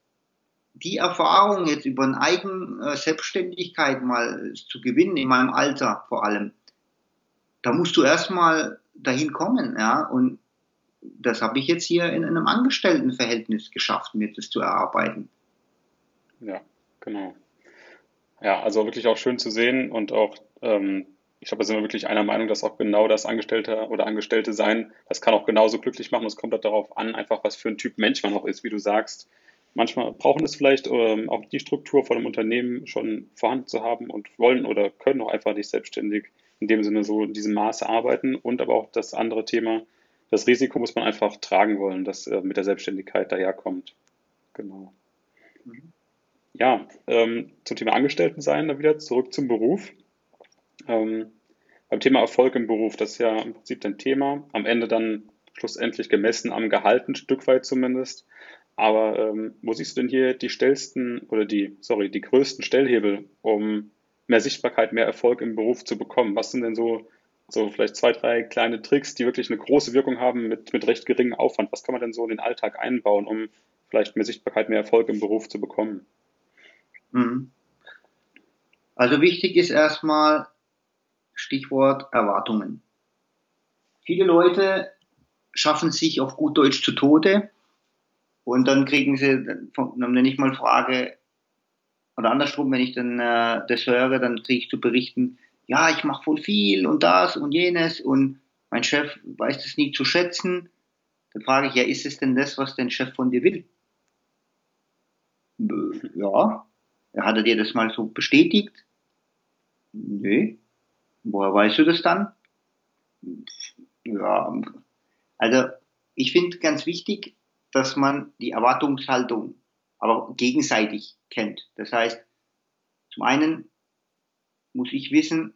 die Erfahrung jetzt über eine eigene äh, Selbstständigkeit mal zu gewinnen, in meinem Alter vor allem, da musst du erstmal dahin kommen, ja, und das habe ich jetzt hier in einem Angestelltenverhältnis geschafft, mir das zu erarbeiten. Ja, genau. Ja, also wirklich auch schön zu sehen und auch, ähm, ich glaube, da sind wir wirklich einer Meinung, dass auch genau das Angestellte oder Angestellte sein, das kann auch genauso glücklich machen. Es kommt halt darauf an, einfach was für ein Typ Mensch man auch ist, wie du sagst Manchmal brauchen es vielleicht ähm, auch die Struktur von einem Unternehmen schon vorhanden zu haben und wollen oder können auch einfach nicht selbstständig in dem Sinne so in diesem Maße arbeiten. Und aber auch das andere Thema, das Risiko muss man einfach tragen wollen, das äh, mit der Selbstständigkeit daherkommt. Genau. Mhm. Ja, ähm, zum Thema Angestelltensein dann wieder zurück zum Beruf. Ähm, beim Thema Erfolg im Beruf, das ist ja im Prinzip dein Thema. Am Ende dann schlussendlich gemessen am Gehalt, ein Stück weit zumindest. Aber ähm, wo siehst du denn hier die stellsten oder die, sorry, die größten Stellhebel, um mehr Sichtbarkeit, mehr Erfolg im Beruf zu bekommen? Was sind denn so, so vielleicht zwei, drei kleine Tricks, die wirklich eine große Wirkung haben mit, mit recht geringem Aufwand? Was kann man denn so in den Alltag einbauen, um vielleicht mehr Sichtbarkeit, mehr Erfolg im Beruf zu bekommen? Mhm. Also wichtig ist erstmal Stichwort Erwartungen. Viele Leute schaffen sich auf gut Deutsch zu Tode und dann kriegen sie, wenn ich mal frage, oder andersrum, wenn ich dann äh, das höre, dann kriege ich zu berichten, ja, ich mache voll viel und das und jenes und mein Chef weiß das nie zu schätzen. Dann frage ich, ja, ist es denn das, was dein Chef von dir will? Ja. Hat er dir das mal so bestätigt? Nö. Woher weißt du das dann? Ja. Also, ich finde ganz wichtig, dass man die Erwartungshaltung aber gegenseitig kennt. Das heißt, zum einen muss ich wissen,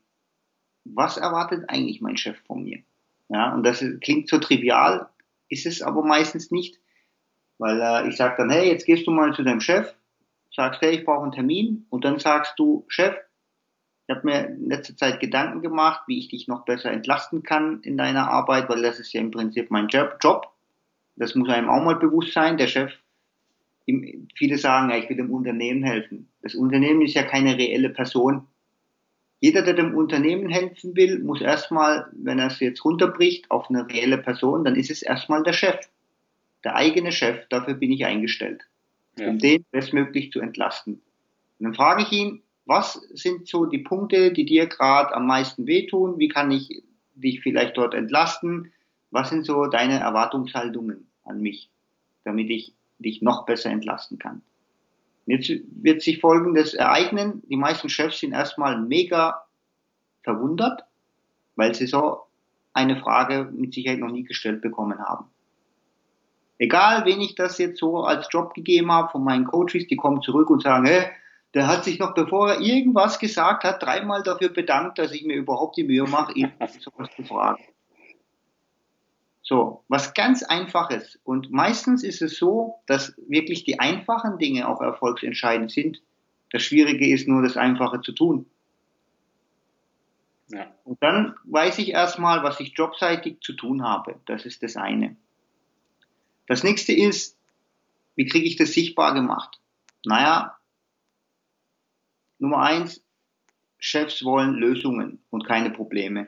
was erwartet eigentlich mein Chef von mir? Ja, und das klingt so trivial, ist es aber meistens nicht, weil äh, ich sage dann, hey, jetzt gehst du mal zu deinem Chef, sagst, hey, ich brauche einen Termin und dann sagst du, Chef, ich habe mir in letzter Zeit Gedanken gemacht, wie ich dich noch besser entlasten kann in deiner Arbeit, weil das ist ja im Prinzip mein Job. Das muss einem auch mal bewusst sein. Der Chef, viele sagen, ja, ich will dem Unternehmen helfen. Das Unternehmen ist ja keine reelle Person. Jeder, der dem Unternehmen helfen will, muss erstmal, wenn er es jetzt runterbricht auf eine reelle Person, dann ist es erstmal der Chef. Der eigene Chef, dafür bin ich eingestellt. Ja. Um den bestmöglich zu entlasten. Und dann frage ich ihn, was sind so die Punkte, die dir gerade am meisten wehtun? Wie kann ich dich vielleicht dort entlasten? Was sind so deine Erwartungshaltungen an mich, damit ich dich noch besser entlasten kann? Jetzt wird sich Folgendes ereignen. Die meisten Chefs sind erstmal mega verwundert, weil sie so eine Frage mit Sicherheit noch nie gestellt bekommen haben. Egal, wen ich das jetzt so als Job gegeben habe von meinen Coaches, die kommen zurück und sagen, hey, der hat sich noch, bevor er irgendwas gesagt hat, dreimal dafür bedankt, dass ich mir überhaupt die Mühe mache, ihn sowas zu fragen. So, was ganz einfaches. Und meistens ist es so, dass wirklich die einfachen Dinge auch erfolgsentscheidend sind. Das Schwierige ist nur, das Einfache zu tun. Ja. Und dann weiß ich erstmal, was ich jobseitig zu tun habe. Das ist das eine. Das nächste ist, wie kriege ich das sichtbar gemacht? Naja, Nummer eins, Chefs wollen Lösungen und keine Probleme.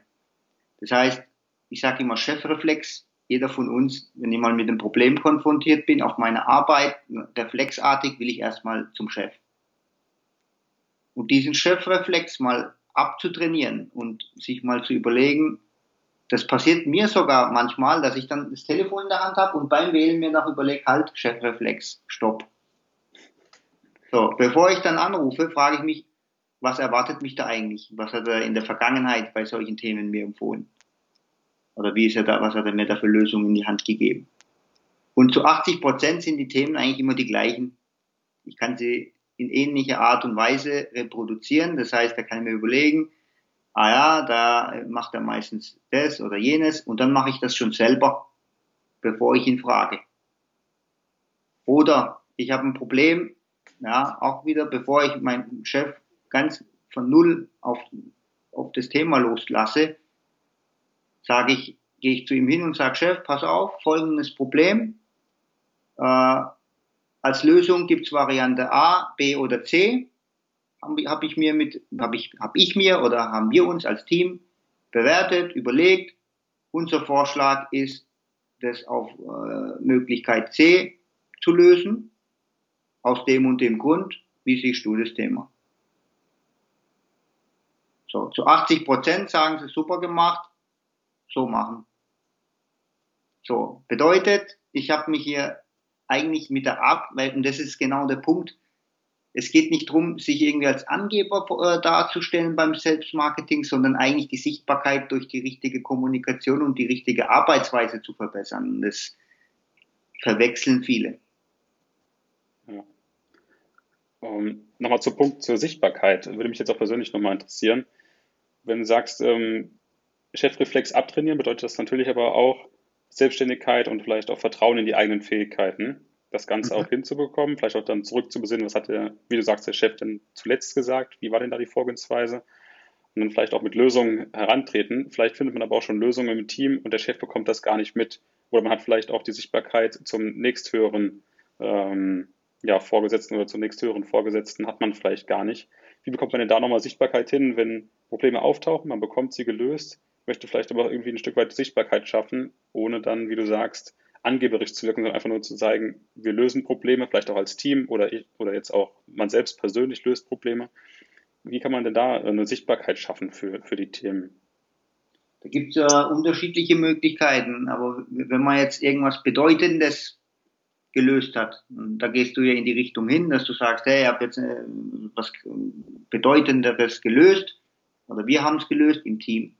Das heißt, ich sage immer Chefreflex. Jeder von uns, wenn ich mal mit einem Problem konfrontiert bin auf meiner Arbeit, reflexartig will ich erstmal zum Chef. Und diesen Chefreflex mal abzutrainieren und sich mal zu überlegen, das passiert mir sogar manchmal, dass ich dann das Telefon in der Hand habe und beim Wählen mir noch überlege, halt, Chefreflex, stopp. So, bevor ich dann anrufe, frage ich mich, was erwartet mich da eigentlich? Was hat er in der Vergangenheit bei solchen Themen mir empfohlen? Oder wie ist er da, was hat er mir da für Lösungen in die Hand gegeben? Und zu 80 Prozent sind die Themen eigentlich immer die gleichen. Ich kann sie in ähnlicher Art und Weise reproduzieren. Das heißt, da kann ich mir überlegen, ah ja, da macht er meistens das oder jenes und dann mache ich das schon selber, bevor ich ihn frage. Oder ich habe ein Problem, ja, auch wieder, bevor ich meinen Chef ganz von null auf, auf das Thema loslasse, sage ich, gehe ich zu ihm hin und sage, Chef, pass auf, folgendes Problem. Äh, als Lösung gibt es Variante A, B oder C. Habe hab ich mir mit, habe ich, hab ich mir oder haben wir uns als Team bewertet, überlegt. Unser Vorschlag ist, das auf äh, Möglichkeit C zu lösen. Aus dem und dem Grund, wie siehst du das Thema? So, zu 80 Prozent sagen sie super gemacht, so machen. So, bedeutet, ich habe mich hier eigentlich mit der Art, weil, und das ist genau der Punkt, es geht nicht darum, sich irgendwie als Angeber äh, darzustellen beim Selbstmarketing, sondern eigentlich die Sichtbarkeit durch die richtige Kommunikation und die richtige Arbeitsweise zu verbessern. Das verwechseln viele. Ja. Um, ähm, nochmal zum Punkt zur Sichtbarkeit. Würde mich jetzt auch persönlich nochmal interessieren. Wenn du sagst, ähm, Chefreflex abtrainieren, bedeutet das natürlich aber auch, Selbstständigkeit und vielleicht auch Vertrauen in die eigenen Fähigkeiten, das Ganze mhm. auch hinzubekommen, vielleicht auch dann zurück zu besinnen, was hat der, wie du sagst, der Chef denn zuletzt gesagt, wie war denn da die Vorgehensweise und dann vielleicht auch mit Lösungen herantreten. Vielleicht findet man aber auch schon Lösungen im Team und der Chef bekommt das gar nicht mit oder man hat vielleicht auch die Sichtbarkeit zum nächsthöheren ähm, ja, Vorgesetzten oder zum nächsthöheren Vorgesetzten hat man vielleicht gar nicht. Wie bekommt man denn da nochmal Sichtbarkeit hin, wenn Probleme auftauchen, man bekommt sie gelöst, möchte vielleicht aber irgendwie ein Stück weit Sichtbarkeit schaffen, ohne dann, wie du sagst, angeberisch zu wirken, sondern einfach nur zu zeigen, wir lösen Probleme, vielleicht auch als Team oder ich, oder jetzt auch man selbst persönlich löst Probleme. Wie kann man denn da eine Sichtbarkeit schaffen für, für die Themen? Da gibt es ja unterschiedliche Möglichkeiten, aber wenn man jetzt irgendwas Bedeutendes gelöst hat, da gehst du ja in die Richtung hin, dass du sagst, hey, ich habe jetzt äh, was Bedeutenderes gelöst oder wir haben es gelöst im Team.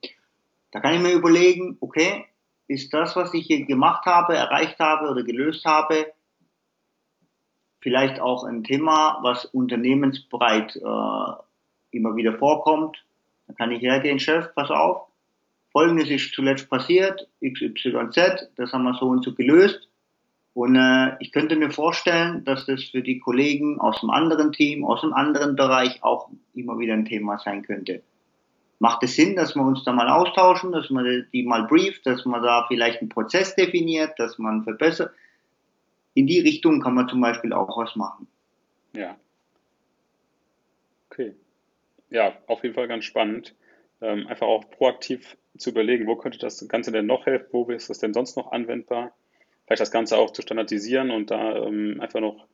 Da kann ich mir überlegen, okay, ist das, was ich hier gemacht habe, erreicht habe oder gelöst habe, vielleicht auch ein Thema, was unternehmensbreit äh, immer wieder vorkommt. Dann kann ich hergehen, Chef, pass auf, Folgendes ist zuletzt passiert, XYZ, das haben wir so und so gelöst. Und äh, ich könnte mir vorstellen, dass das für die Kollegen aus dem anderen Team, aus dem anderen Bereich auch immer wieder ein Thema sein könnte macht es Sinn, dass wir uns da mal austauschen, dass man die mal brieft, dass man da vielleicht einen Prozess definiert, dass man verbessert. In die Richtung kann man zum Beispiel auch was machen. Ja. Okay. Ja, auf jeden Fall ganz spannend. Ähm, einfach auch proaktiv zu überlegen, wo könnte das Ganze denn noch helfen, wo ist das denn sonst noch anwendbar? Vielleicht das Ganze auch zu standardisieren und da ähm, einfach noch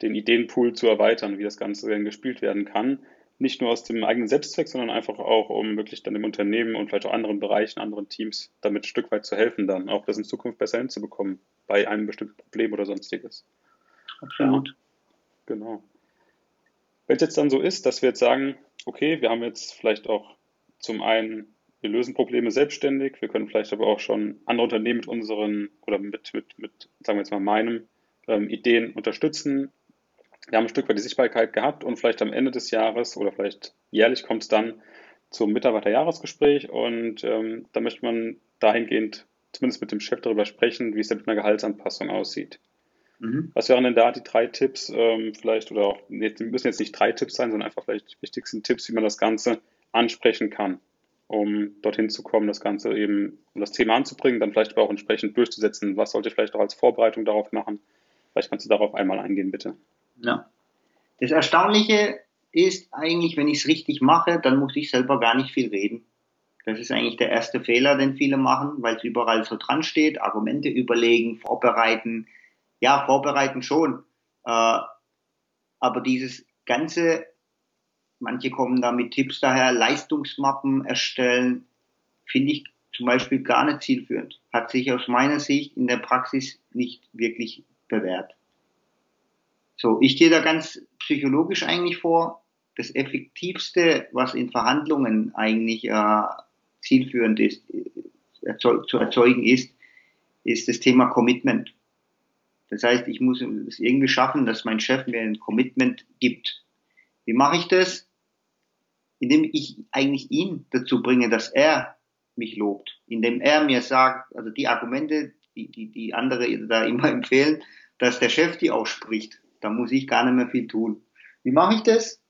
den Ideenpool zu erweitern, wie das Ganze denn gespielt werden kann nicht nur aus dem eigenen Selbstzweck, sondern einfach auch, um wirklich dann dem Unternehmen und vielleicht auch anderen Bereichen, anderen Teams damit ein Stück weit zu helfen, dann auch das in Zukunft besser hinzubekommen bei einem bestimmten Problem oder sonstiges. Absolut. Ja, genau. Wenn es jetzt dann so ist, dass wir jetzt sagen, okay, wir haben jetzt vielleicht auch zum einen wir lösen Probleme selbstständig, wir können vielleicht aber auch schon andere Unternehmen mit unseren oder mit, mit, mit sagen wir jetzt mal meinem ähm, Ideen unterstützen. Wir haben ein Stück weit die Sichtbarkeit gehabt und vielleicht am Ende des Jahres oder vielleicht jährlich kommt es dann zum Mitarbeiterjahresgespräch und ähm, da möchte man dahingehend zumindest mit dem Chef darüber sprechen, wie es denn mit einer Gehaltsanpassung aussieht. Mhm. Was wären denn da die drei Tipps, ähm, vielleicht, oder auch, die müssen jetzt nicht drei Tipps sein, sondern einfach vielleicht die wichtigsten Tipps, wie man das Ganze ansprechen kann, um dorthin zu kommen, das Ganze eben, um das Thema anzubringen, dann vielleicht aber auch entsprechend durchzusetzen. Was sollte ich vielleicht auch als Vorbereitung darauf machen? Vielleicht kannst du darauf einmal eingehen, bitte. Ja. Das Erstaunliche ist eigentlich, wenn ich es richtig mache, dann muss ich selber gar nicht viel reden. Das ist eigentlich der erste Fehler, den viele machen, weil es überall so dran steht, Argumente überlegen, vorbereiten. Ja, vorbereiten schon. Äh, aber dieses ganze, manche kommen da mit Tipps daher, Leistungsmappen erstellen, finde ich zum Beispiel gar nicht zielführend. Hat sich aus meiner Sicht in der Praxis nicht wirklich bewährt. So, ich gehe da ganz psychologisch eigentlich vor. Das Effektivste, was in Verhandlungen eigentlich äh, zielführend ist, erzeug, zu erzeugen ist, ist das Thema Commitment. Das heißt, ich muss es irgendwie schaffen, dass mein Chef mir ein Commitment gibt. Wie mache ich das? Indem ich eigentlich ihn dazu bringe, dass er mich lobt. Indem er mir sagt, also die Argumente, die, die, die andere da immer empfehlen, dass der Chef die ausspricht. Da muss ich gar nicht mehr viel tun. Wie mache ich das?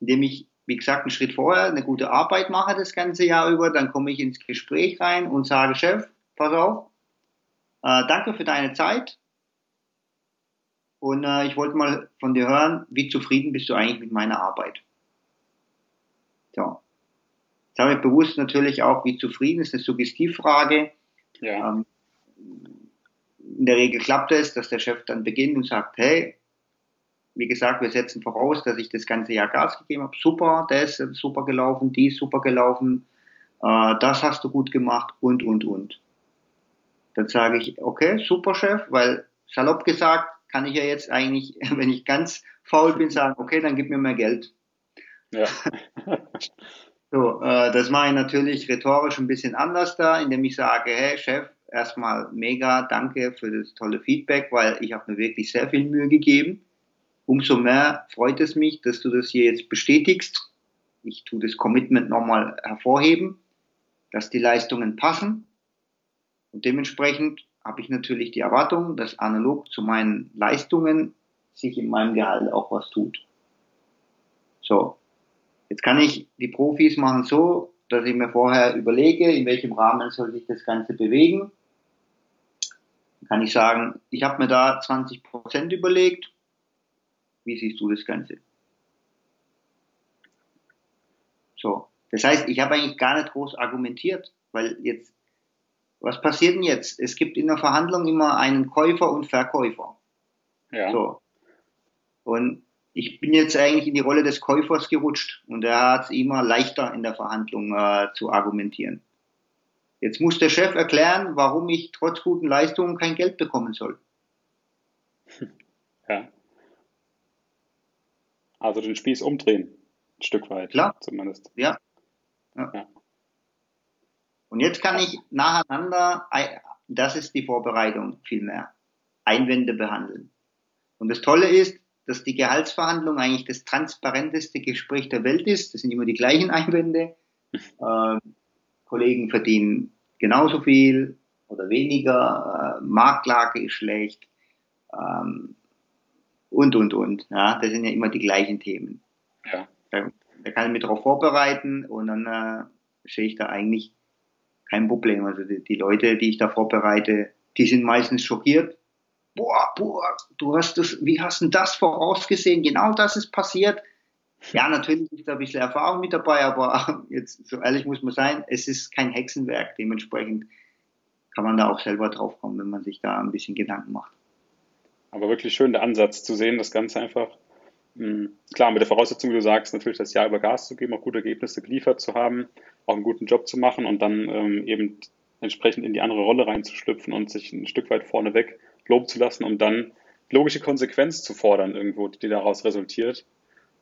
Indem ich, wie gesagt, einen Schritt vorher eine gute Arbeit mache das ganze Jahr über, dann komme ich ins Gespräch rein und sage, Chef, pass auf, äh, danke für deine Zeit. Und äh, ich wollte mal von dir hören, wie zufrieden bist du eigentlich mit meiner Arbeit? So. Jetzt habe ich bewusst natürlich auch, wie zufrieden ist eine Suggestivfrage. Ja. Ähm, in der Regel klappt es, dass der Chef dann beginnt und sagt, hey, wie gesagt, wir setzen voraus, dass ich das ganze Jahr Gas gegeben habe. Super, das ist super gelaufen, die ist super gelaufen, äh, das hast du gut gemacht und, und, und. Dann sage ich, okay, super Chef, weil salopp gesagt kann ich ja jetzt eigentlich, wenn ich ganz faul bin, sagen, okay, dann gib mir mehr Geld. Ja. so, äh, das mache ich natürlich rhetorisch ein bisschen anders da, indem ich sage, hey Chef, erstmal mega danke für das tolle Feedback, weil ich habe mir wirklich sehr viel Mühe gegeben. Umso mehr freut es mich, dass du das hier jetzt bestätigst. Ich tue das Commitment nochmal hervorheben, dass die Leistungen passen. Und dementsprechend habe ich natürlich die Erwartung, dass analog zu meinen Leistungen sich in meinem Gehalt auch was tut. So. Jetzt kann ich, die Profis machen so, dass ich mir vorher überlege, in welchem Rahmen soll sich das Ganze bewegen. Dann kann ich sagen, ich habe mir da 20 Prozent überlegt, wie siehst du das Ganze? So. Das heißt, ich habe eigentlich gar nicht groß argumentiert, weil jetzt, was passiert denn jetzt? Es gibt in der Verhandlung immer einen Käufer und Verkäufer. Ja. So. Und ich bin jetzt eigentlich in die Rolle des Käufers gerutscht und er hat es immer leichter in der Verhandlung äh, zu argumentieren. Jetzt muss der Chef erklären, warum ich trotz guten Leistungen kein Geld bekommen soll. Ja. Also den Spieß umdrehen, ein Stück weit. Klar. Zumindest. Ja. ja. ja. Und jetzt kann ich nacheinander, das ist die Vorbereitung vielmehr, Einwände behandeln. Und das Tolle ist, dass die Gehaltsverhandlung eigentlich das transparenteste Gespräch der Welt ist. Das sind immer die gleichen Einwände. Ähm, Kollegen verdienen genauso viel oder weniger, äh, Marktlage ist schlecht. Ähm, und, und, und. Ja, das sind ja immer die gleichen Themen. Ja. Da, da kann ich mich darauf vorbereiten und dann äh, sehe ich da eigentlich kein Problem. Also die, die, Leute, die ich da vorbereite, die sind meistens schockiert. Boah, boah, du hast das, wie hast du das vorausgesehen? Genau das ist passiert. Ja, natürlich ist da ein bisschen Erfahrung mit dabei, aber jetzt so ehrlich muss man sein, es ist kein Hexenwerk. Dementsprechend kann man da auch selber drauf kommen, wenn man sich da ein bisschen Gedanken macht. Aber wirklich schön der Ansatz zu sehen, das Ganze einfach, mh, hm, klar, mit der Voraussetzung, wie du sagst, natürlich das Jahr über Gas zu geben, auch gute Ergebnisse geliefert zu haben, auch einen guten Job zu machen und dann ähm, eben entsprechend in die andere Rolle reinzuschlüpfen und sich ein Stück weit vorneweg loben zu lassen, um dann logische Konsequenz zu fordern irgendwo, die daraus resultiert.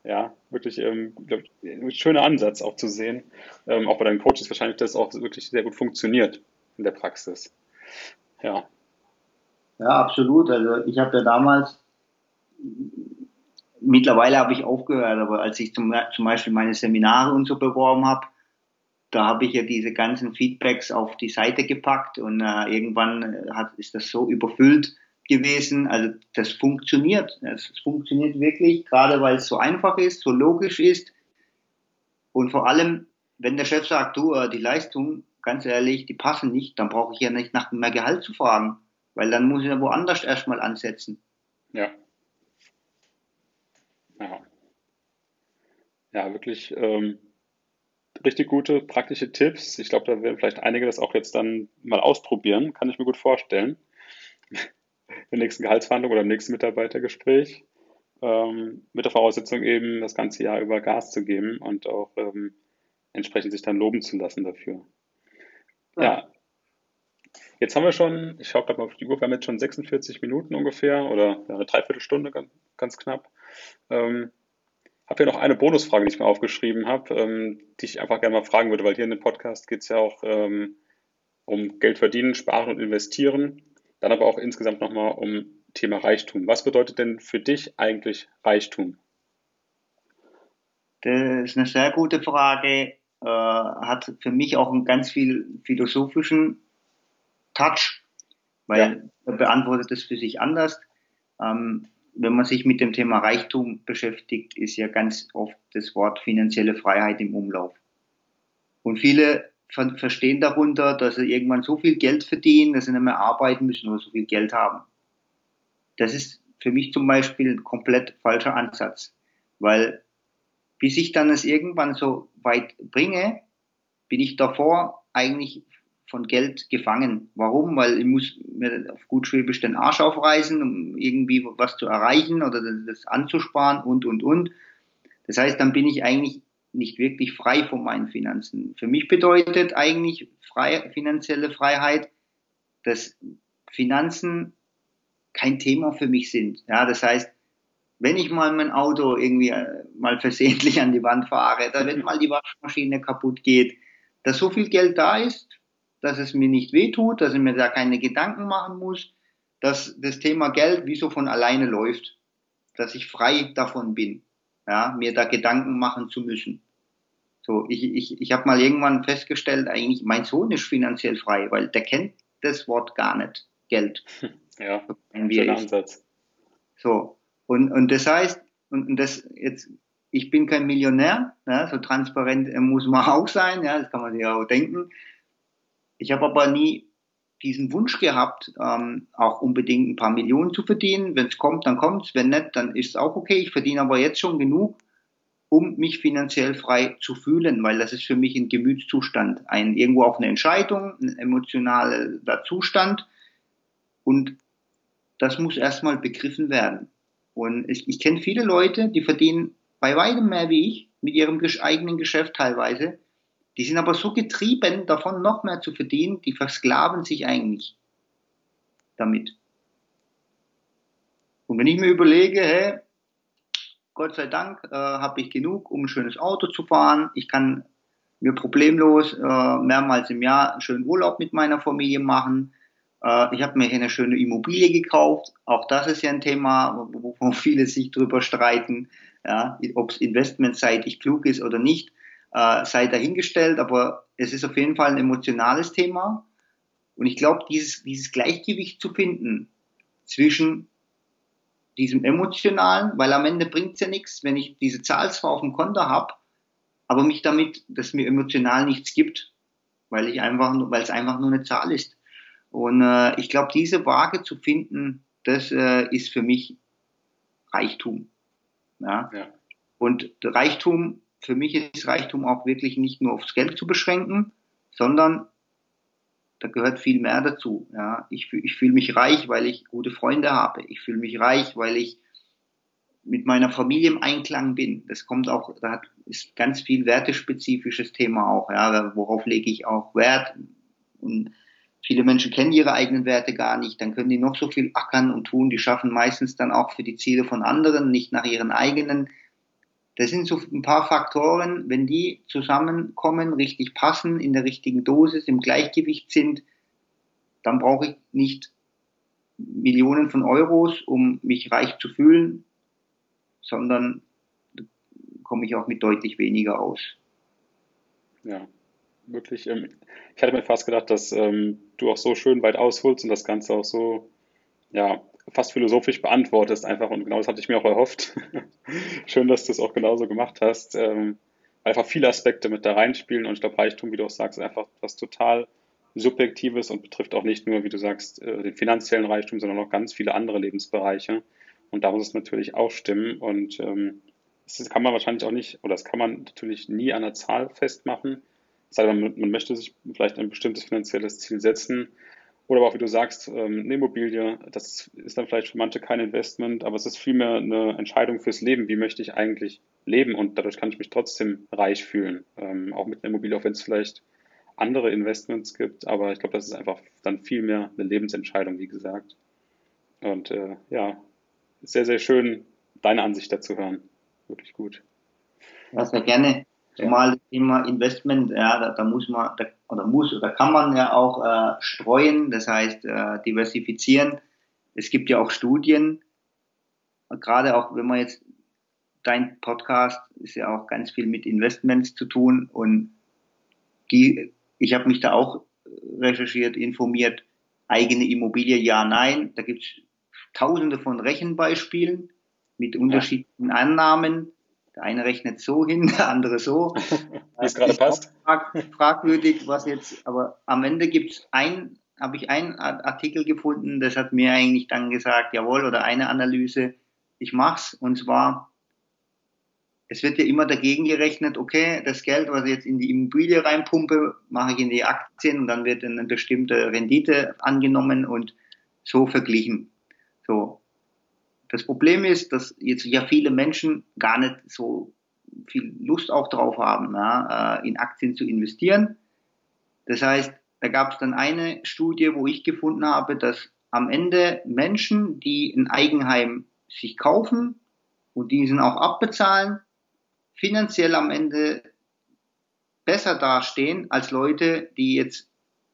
Ja, wirklich ähm, glaub, ein schöner Ansatz auch zu sehen. Ähm, auch bei deinen Coaches wahrscheinlich, dass es auch wirklich sehr gut funktioniert in der Praxis. Ja. Ja, absolut. Also ich habe ja damals, mittlerweile habe ich aufgehört, aber als ich zum, zum Beispiel meine Seminare und so beworben habe, da habe ich ja diese ganzen Feedbacks auf die Seite gepackt und äh, irgendwann äh, hat, ist das so überfüllt gewesen. Also das funktioniert. Es funktioniert wirklich, gerade weil es so einfach ist, so logisch ist. Und vor allem, wenn der Chef sagt, du, äh, die Leistung, ganz ehrlich, die passen nicht, dann brauche ich ja nicht nach mehr Gehalt zu fragen, weil dann muss ich ja woanders erstmal ansetzen. Ja. Ja. Ja, wirklich ähm, richtig gute praktische Tipps. Ich glaube, da werden vielleicht einige das auch jetzt dann mal ausprobieren, kann ich mir gut vorstellen. der nächsten Gehaltsverhandlung oder im nächsten Mitarbeitergespräch. Ähm, mit der Voraussetzung eben, das ganze Jahr über Gas zu geben und auch ähm, entsprechend sich dann loben zu lassen dafür. Ja. ja. Jetzt haben wir schon, ich schaue gerade mal auf die Uhr, wir haben jetzt schon 46 Minuten ungefähr oder eine Dreiviertelstunde ganz, ganz knapp. Ähm, habe hier noch eine Bonusfrage, die ich mir aufgeschrieben habe, ähm, die ich einfach gerne mal fragen würde, weil hier in dem Podcast geht es ja auch ähm, um Geld verdienen, sparen und investieren. Dann aber auch insgesamt nochmal um Thema Reichtum. Was bedeutet denn für dich eigentlich Reichtum? Das ist eine sehr gute Frage. Äh, hat für mich auch einen ganz viel philosophischen Touch, weil ja. er beantwortet es für sich anders. Ähm, wenn man sich mit dem Thema Reichtum beschäftigt, ist ja ganz oft das Wort finanzielle Freiheit im Umlauf. Und viele ver verstehen darunter, dass sie irgendwann so viel Geld verdienen, dass sie nicht mehr arbeiten müssen oder so viel Geld haben. Das ist für mich zum Beispiel ein komplett falscher Ansatz, weil bis ich dann es irgendwann so weit bringe, bin ich davor eigentlich von Geld gefangen. Warum? Weil ich muss mir auf gut Schwäbisch den Arsch aufreißen, um irgendwie was zu erreichen oder das anzusparen und, und, und. Das heißt, dann bin ich eigentlich nicht wirklich frei von meinen Finanzen. Für mich bedeutet eigentlich frei, finanzielle Freiheit, dass Finanzen kein Thema für mich sind. Ja, das heißt, wenn ich mal mein Auto irgendwie äh, mal versehentlich an die Wand fahre, da wenn mal die Waschmaschine kaputt geht, dass so viel Geld da ist, dass es mir nicht wehtut, dass ich mir da keine Gedanken machen muss, dass das Thema Geld wie so von alleine läuft, dass ich frei davon bin, ja, mir da Gedanken machen zu müssen. So, ich, ich, ich habe mal irgendwann festgestellt, eigentlich, mein Sohn ist finanziell frei, weil der kennt das Wort gar nicht, Geld. Ja, ein Ansatz. So, und, und das heißt, und, und das jetzt, ich bin kein Millionär, ja, so transparent muss man auch sein, ja, das kann man sich auch denken. Ich habe aber nie diesen Wunsch gehabt, ähm, auch unbedingt ein paar Millionen zu verdienen. Wenn es kommt, dann kommt es. Wenn nicht, dann ist es auch okay. Ich verdiene aber jetzt schon genug, um mich finanziell frei zu fühlen, weil das ist für mich ein Gemütszustand, ein irgendwo auch eine Entscheidung, ein emotionaler Zustand und das muss erstmal begriffen werden. Und ich, ich kenne viele Leute, die verdienen bei weitem mehr wie ich, mit ihrem eigenen Geschäft teilweise, die sind aber so getrieben, davon noch mehr zu verdienen, die versklaven sich eigentlich damit. Und wenn ich mir überlege, hey, Gott sei Dank äh, habe ich genug, um ein schönes Auto zu fahren. Ich kann mir problemlos äh, mehrmals im Jahr einen schönen Urlaub mit meiner Familie machen. Äh, ich habe mir hier eine schöne Immobilie gekauft. Auch das ist ja ein Thema, wo, wo viele sich drüber streiten, ja, ob es investmentseitig klug ist oder nicht, äh, sei dahingestellt. Aber es ist auf jeden Fall ein emotionales Thema. Und ich glaube, dieses, dieses Gleichgewicht zu finden zwischen diesem emotionalen, weil am Ende bringt es ja nichts, wenn ich diese Zahl zwar auf dem Konto habe, aber mich damit, dass mir emotional nichts gibt, weil ich einfach, weil es einfach nur eine Zahl ist. Und äh, ich glaube, diese Waage zu finden, das äh, ist für mich Reichtum. Ja? ja. Und Reichtum, für mich ist Reichtum auch wirklich nicht nur aufs Geld zu beschränken, sondern da gehört viel mehr dazu. Ja. Ich, ich fühle mich reich, weil ich gute Freunde habe. Ich fühle mich reich, weil ich mit meiner Familie im Einklang bin. Das kommt auch, da ist ganz viel wertespezifisches Thema auch. Ja. Worauf lege ich auch Wert? Und viele Menschen kennen ihre eigenen Werte gar nicht. Dann können die noch so viel ackern und tun. Die schaffen meistens dann auch für die Ziele von anderen, nicht nach ihren eigenen. Das sind so ein paar Faktoren, wenn die zusammenkommen, richtig passen, in der richtigen Dosis, im Gleichgewicht sind, dann brauche ich nicht Millionen von Euros, um mich reich zu fühlen, sondern komme ich auch mit deutlich weniger aus. Ja, wirklich. Ähm, ich hatte mir fast gedacht, dass ähm, du auch so schön weit ausholst und das Ganze auch so, ja, fast philosophisch beantwortest einfach und genau das hatte ich mir auch erhofft. Schön, dass du es auch genauso gemacht hast. Ähm, einfach viele Aspekte mit da reinspielen und ich glaube, Reichtum, wie du auch sagst, ist einfach was total Subjektives und betrifft auch nicht nur, wie du sagst, äh, den finanziellen Reichtum, sondern auch ganz viele andere Lebensbereiche. Und da muss es natürlich auch stimmen. Und ähm, das kann man wahrscheinlich auch nicht, oder das kann man natürlich nie an einer Zahl festmachen. Sei denn, man, man möchte sich vielleicht ein bestimmtes finanzielles Ziel setzen. Oder aber auch, wie du sagst, ähm, eine Immobilie, das ist dann vielleicht für manche kein Investment, aber es ist vielmehr eine Entscheidung fürs Leben. Wie möchte ich eigentlich leben? Und dadurch kann ich mich trotzdem reich fühlen. Ähm, auch mit einer Immobilie, auch wenn es vielleicht andere Investments gibt. Aber ich glaube, das ist einfach dann viel mehr eine Lebensentscheidung, wie gesagt. Und äh, ja, sehr, sehr schön, deine Ansicht dazu hören. Wirklich gut. Ja, sehr gerne. Zumal Thema Investment, ja, da, da muss man, da, oder muss, oder kann man ja auch äh, streuen, das heißt äh, diversifizieren. Es gibt ja auch Studien, gerade auch wenn man jetzt, dein Podcast ist ja auch ganz viel mit Investments zu tun und die, ich habe mich da auch recherchiert, informiert, eigene Immobilie, ja, nein, da gibt es tausende von Rechenbeispielen mit unterschiedlichen Annahmen der eine rechnet so hin, der andere so. Wie es gerade passt. Frag, fragwürdig, was jetzt, aber am Ende gibt's ein, habe ich einen Artikel gefunden, das hat mir eigentlich dann gesagt, jawohl, oder eine Analyse, ich mach's, und zwar, es wird ja immer dagegen gerechnet, okay, das Geld, was ich jetzt in die Immobilie reinpumpe, mache ich in die Aktien und dann wird eine bestimmte Rendite angenommen und so verglichen. So. Das Problem ist, dass jetzt ja viele Menschen gar nicht so viel Lust auch drauf haben, ja, äh, in Aktien zu investieren. Das heißt, da gab es dann eine Studie, wo ich gefunden habe, dass am Ende Menschen, die ein Eigenheim sich kaufen und diesen auch abbezahlen, finanziell am Ende besser dastehen als Leute, die jetzt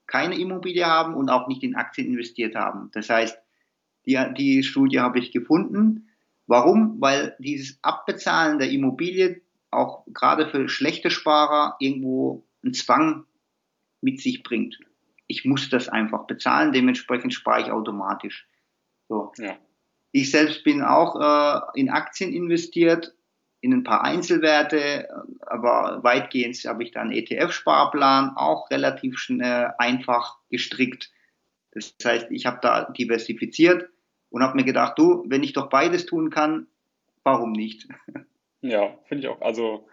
keine Immobilie haben und auch nicht in Aktien investiert haben. Das heißt, die, die Studie habe ich gefunden. Warum? Weil dieses Abbezahlen der Immobilie auch gerade für schlechte Sparer irgendwo einen Zwang mit sich bringt. Ich muss das einfach bezahlen, dementsprechend spare ich automatisch. So. Ja. Ich selbst bin auch äh, in Aktien investiert, in ein paar Einzelwerte, aber weitgehend habe ich dann ETF-Sparplan, auch relativ schnell einfach gestrickt. Das heißt, ich habe da diversifiziert und habe mir gedacht, du, wenn ich doch beides tun kann, warum nicht? Ja, finde ich auch. Also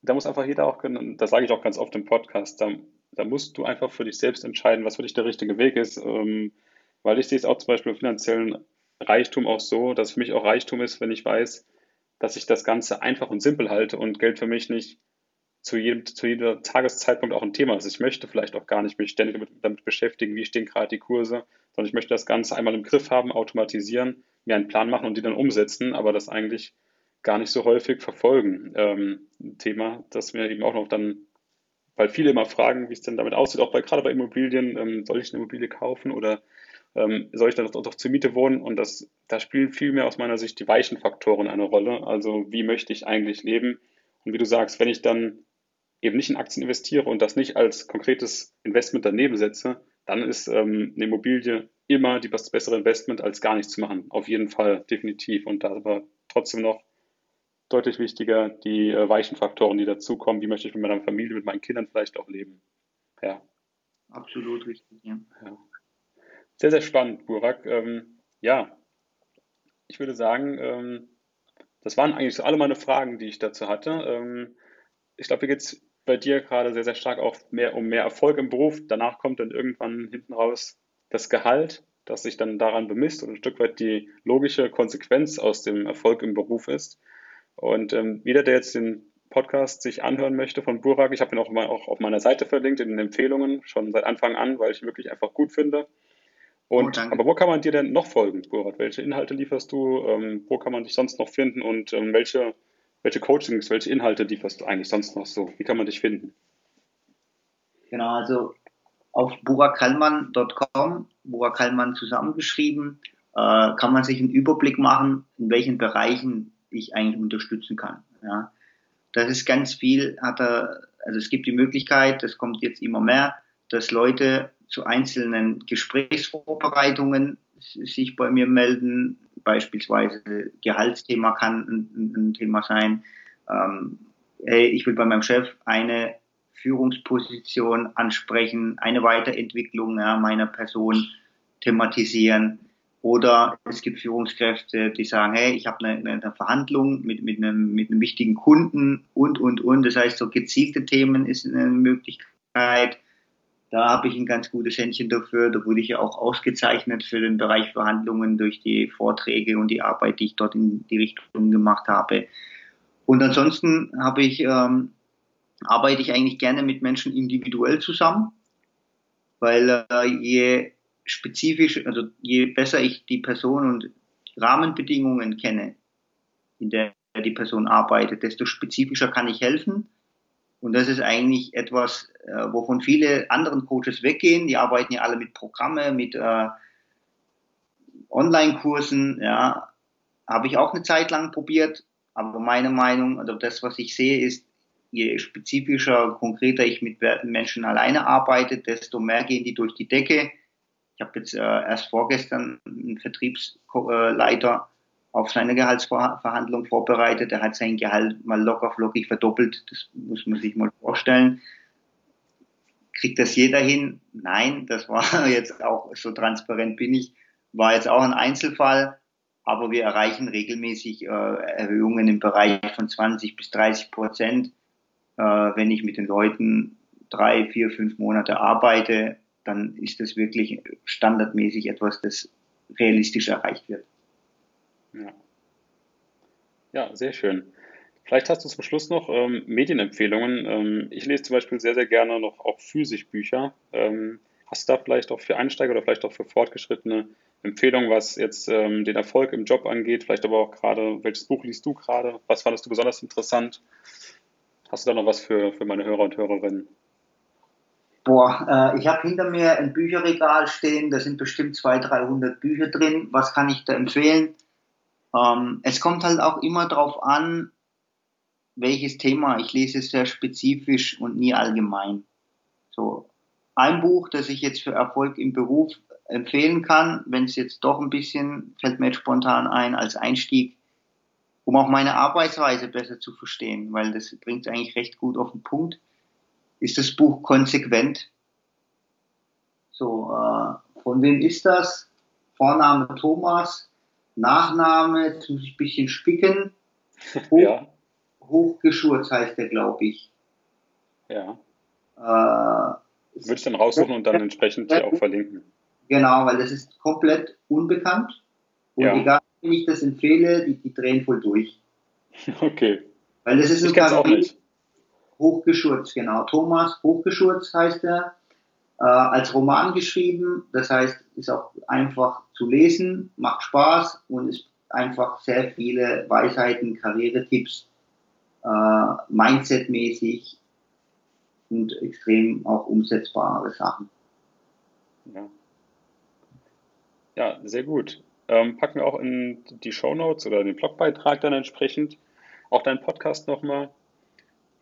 da muss einfach jeder auch, das sage ich auch ganz oft im Podcast, da, da, musst du einfach für dich selbst entscheiden, was für dich der richtige Weg ist. Ähm, weil ich sehe es auch zum Beispiel im finanziellen Reichtum auch so, dass für mich auch Reichtum ist, wenn ich weiß, dass ich das Ganze einfach und simpel halte und Geld für mich nicht zu jedem, zu jeder Tageszeitpunkt auch ein Thema ist. Ich möchte vielleicht auch gar nicht mich ständig damit beschäftigen, wie stehen gerade die Kurse, sondern ich möchte das Ganze einmal im Griff haben, automatisieren, mir einen Plan machen und die dann umsetzen, aber das eigentlich gar nicht so häufig verfolgen. Ähm, ein Thema, das mir eben auch noch dann, weil viele immer fragen, wie es denn damit aussieht, auch bei, gerade bei Immobilien, ähm, soll ich eine Immobilie kaufen oder ähm, soll ich dann doch, doch zur Miete wohnen? Und das, da spielen viel mehr aus meiner Sicht die weichen Faktoren eine Rolle. Also wie möchte ich eigentlich leben? Und wie du sagst, wenn ich dann eben nicht in Aktien investiere und das nicht als konkretes Investment daneben setze, dann ist ähm, eine Immobilie immer die, das bessere Investment, als gar nichts zu machen. Auf jeden Fall, definitiv. Und da aber trotzdem noch deutlich wichtiger die äh, weichen Faktoren, die dazukommen. Wie möchte ich mit meiner Familie, mit meinen Kindern vielleicht auch leben? Ja. Absolut richtig, ja. ja. Sehr, sehr spannend, Burak. Ähm, ja, ich würde sagen, ähm, das waren eigentlich so alle meine Fragen, die ich dazu hatte. Ähm, ich glaube, hier geht es bei dir gerade sehr, sehr stark auch mehr um mehr Erfolg im Beruf. Danach kommt dann irgendwann hinten raus das Gehalt, das sich dann daran bemisst und ein Stück weit die logische Konsequenz aus dem Erfolg im Beruf ist. Und ähm, jeder, der jetzt den Podcast sich anhören möchte von Burak, ich habe ihn auch, mal, auch auf meiner Seite verlinkt in den Empfehlungen, schon seit Anfang an, weil ich ihn wirklich einfach gut finde. Und, oh, aber wo kann man dir denn noch folgen, Burak? Welche Inhalte lieferst du? Ähm, wo kann man dich sonst noch finden? Und ähm, welche welche Coachings, welche Inhalte lieferst du eigentlich sonst noch so? Wie kann man dich finden? Genau, also auf burakalman.com, burakalman zusammengeschrieben, äh, kann man sich einen Überblick machen, in welchen Bereichen ich eigentlich unterstützen kann. Ja. Das ist ganz viel, hat er, also es gibt die Möglichkeit, das kommt jetzt immer mehr, dass Leute zu einzelnen Gesprächsvorbereitungen sich bei mir melden. Beispielsweise Gehaltsthema kann ein, ein Thema sein. Ähm, hey, ich will bei meinem Chef eine Führungsposition ansprechen, eine Weiterentwicklung ja, meiner Person thematisieren. Oder es gibt Führungskräfte, die sagen, hey, ich habe eine, eine Verhandlung mit, mit, einem, mit einem wichtigen Kunden und, und, und. Das heißt, so gezielte Themen ist eine Möglichkeit. Da habe ich ein ganz gutes Händchen dafür. Da wurde ich ja auch ausgezeichnet für den Bereich Verhandlungen durch die Vorträge und die Arbeit, die ich dort in die Richtung gemacht habe. Und ansonsten habe ich, ähm, arbeite ich eigentlich gerne mit Menschen individuell zusammen, weil äh, je spezifisch, also je besser ich die Person und Rahmenbedingungen kenne, in der die Person arbeitet, desto spezifischer kann ich helfen und das ist eigentlich etwas, äh, wovon viele anderen Coaches weggehen. Die arbeiten ja alle mit Programme, mit äh, Online-Kursen. Ja, habe ich auch eine Zeit lang probiert. Aber meine Meinung, also das, was ich sehe, ist, je spezifischer, konkreter ich mit Menschen alleine arbeite, desto mehr gehen die durch die Decke. Ich habe jetzt äh, erst vorgestern einen Vertriebsleiter auf seine Gehaltsverhandlung vorbereitet. Er hat sein Gehalt mal locker flockig verdoppelt. Das muss man sich mal vorstellen. Kriegt das jeder hin? Nein, das war jetzt auch, so transparent bin ich, war jetzt auch ein Einzelfall. Aber wir erreichen regelmäßig äh, Erhöhungen im Bereich von 20 bis 30 Prozent. Äh, wenn ich mit den Leuten drei, vier, fünf Monate arbeite, dann ist das wirklich standardmäßig etwas, das realistisch erreicht wird. Ja. ja, sehr schön. Vielleicht hast du zum Schluss noch ähm, Medienempfehlungen. Ähm, ich lese zum Beispiel sehr, sehr gerne noch auch Physikbücher. Ähm, hast du da vielleicht auch für Einsteiger oder vielleicht auch für Fortgeschrittene Empfehlungen, was jetzt ähm, den Erfolg im Job angeht? Vielleicht aber auch gerade, welches Buch liest du gerade? Was fandest du besonders interessant? Hast du da noch was für, für meine Hörer und Hörerinnen? Boah, äh, ich habe hinter mir ein Bücherregal stehen, da sind bestimmt 200, 300 Bücher drin. Was kann ich da empfehlen? Ähm, es kommt halt auch immer darauf an, welches Thema. Ich lese es sehr spezifisch und nie allgemein. So ein Buch, das ich jetzt für Erfolg im Beruf empfehlen kann, wenn es jetzt doch ein bisschen, fällt mir jetzt spontan ein, als Einstieg, um auch meine Arbeitsweise besser zu verstehen, weil das bringt es eigentlich recht gut auf den Punkt, ist das Buch Konsequent. So, äh, von wem ist das? Vorname Thomas, Nachname, jetzt muss ich ein bisschen spicken. Hoch, ja. Hochgeschurz heißt der, glaube ich. Ja. Äh, Würde ich dann raussuchen und dann entsprechend hier auch verlinken. Genau, weil das ist komplett unbekannt. Und ja. egal, wie ich das empfehle, die, die drehen voll durch. Okay. Weil das ist ein Kapitel. Hochgeschurz, genau. Thomas Hochgeschurz heißt er äh, als Roman geschrieben. Das heißt, ist auch einfach zu lesen, macht Spaß und ist einfach sehr viele Weisheiten, Karrieretipps, äh, Mindset-mäßig und extrem auch umsetzbare Sachen. Ja, ja sehr gut. Ähm, packen wir auch in die Show Notes oder den Blogbeitrag dann entsprechend auch deinen Podcast nochmal.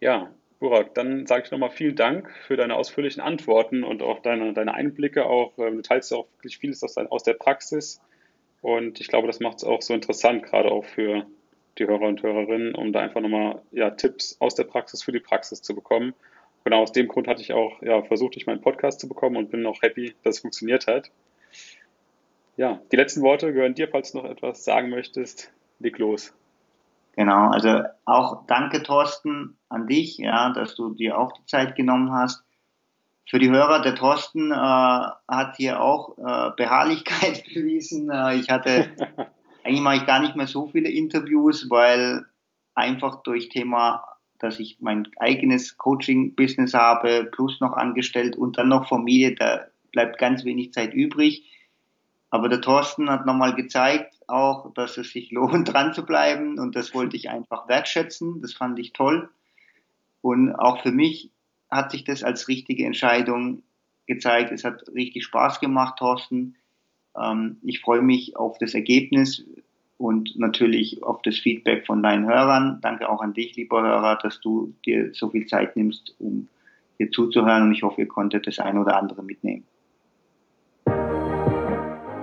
Ja, Burak, dann sage ich nochmal vielen Dank für deine ausführlichen Antworten und auch deine, deine Einblicke. Auch, ähm, du teilst ja auch wirklich vieles aus, aus der Praxis. Und ich glaube, das macht es auch so interessant, gerade auch für die Hörer und Hörerinnen, um da einfach nochmal ja, Tipps aus der Praxis für die Praxis zu bekommen. Genau aus dem Grund hatte ich auch ja, versucht, dich meinen Podcast zu bekommen und bin auch happy, dass es funktioniert hat. Ja, die letzten Worte gehören dir, falls du noch etwas sagen möchtest. Leg los. Genau, also auch danke Thorsten an dich, ja, dass du dir auch die Zeit genommen hast. Für die Hörer, der Thorsten äh, hat hier auch äh, Beharrlichkeit bewiesen. Äh, ich hatte, eigentlich mache ich gar nicht mehr so viele Interviews, weil einfach durch Thema, dass ich mein eigenes Coaching-Business habe, plus noch angestellt und dann noch Familie, da bleibt ganz wenig Zeit übrig. Aber der Thorsten hat nochmal gezeigt, auch, dass es sich lohnt, dran zu bleiben und das wollte ich einfach wertschätzen. Das fand ich toll. Und auch für mich hat sich das als richtige Entscheidung gezeigt. Es hat richtig Spaß gemacht, Thorsten. Ähm, ich freue mich auf das Ergebnis und natürlich auf das Feedback von deinen Hörern. Danke auch an dich, lieber Hörer, dass du dir so viel Zeit nimmst, um hier zuzuhören und ich hoffe, ihr konntet das ein oder andere mitnehmen.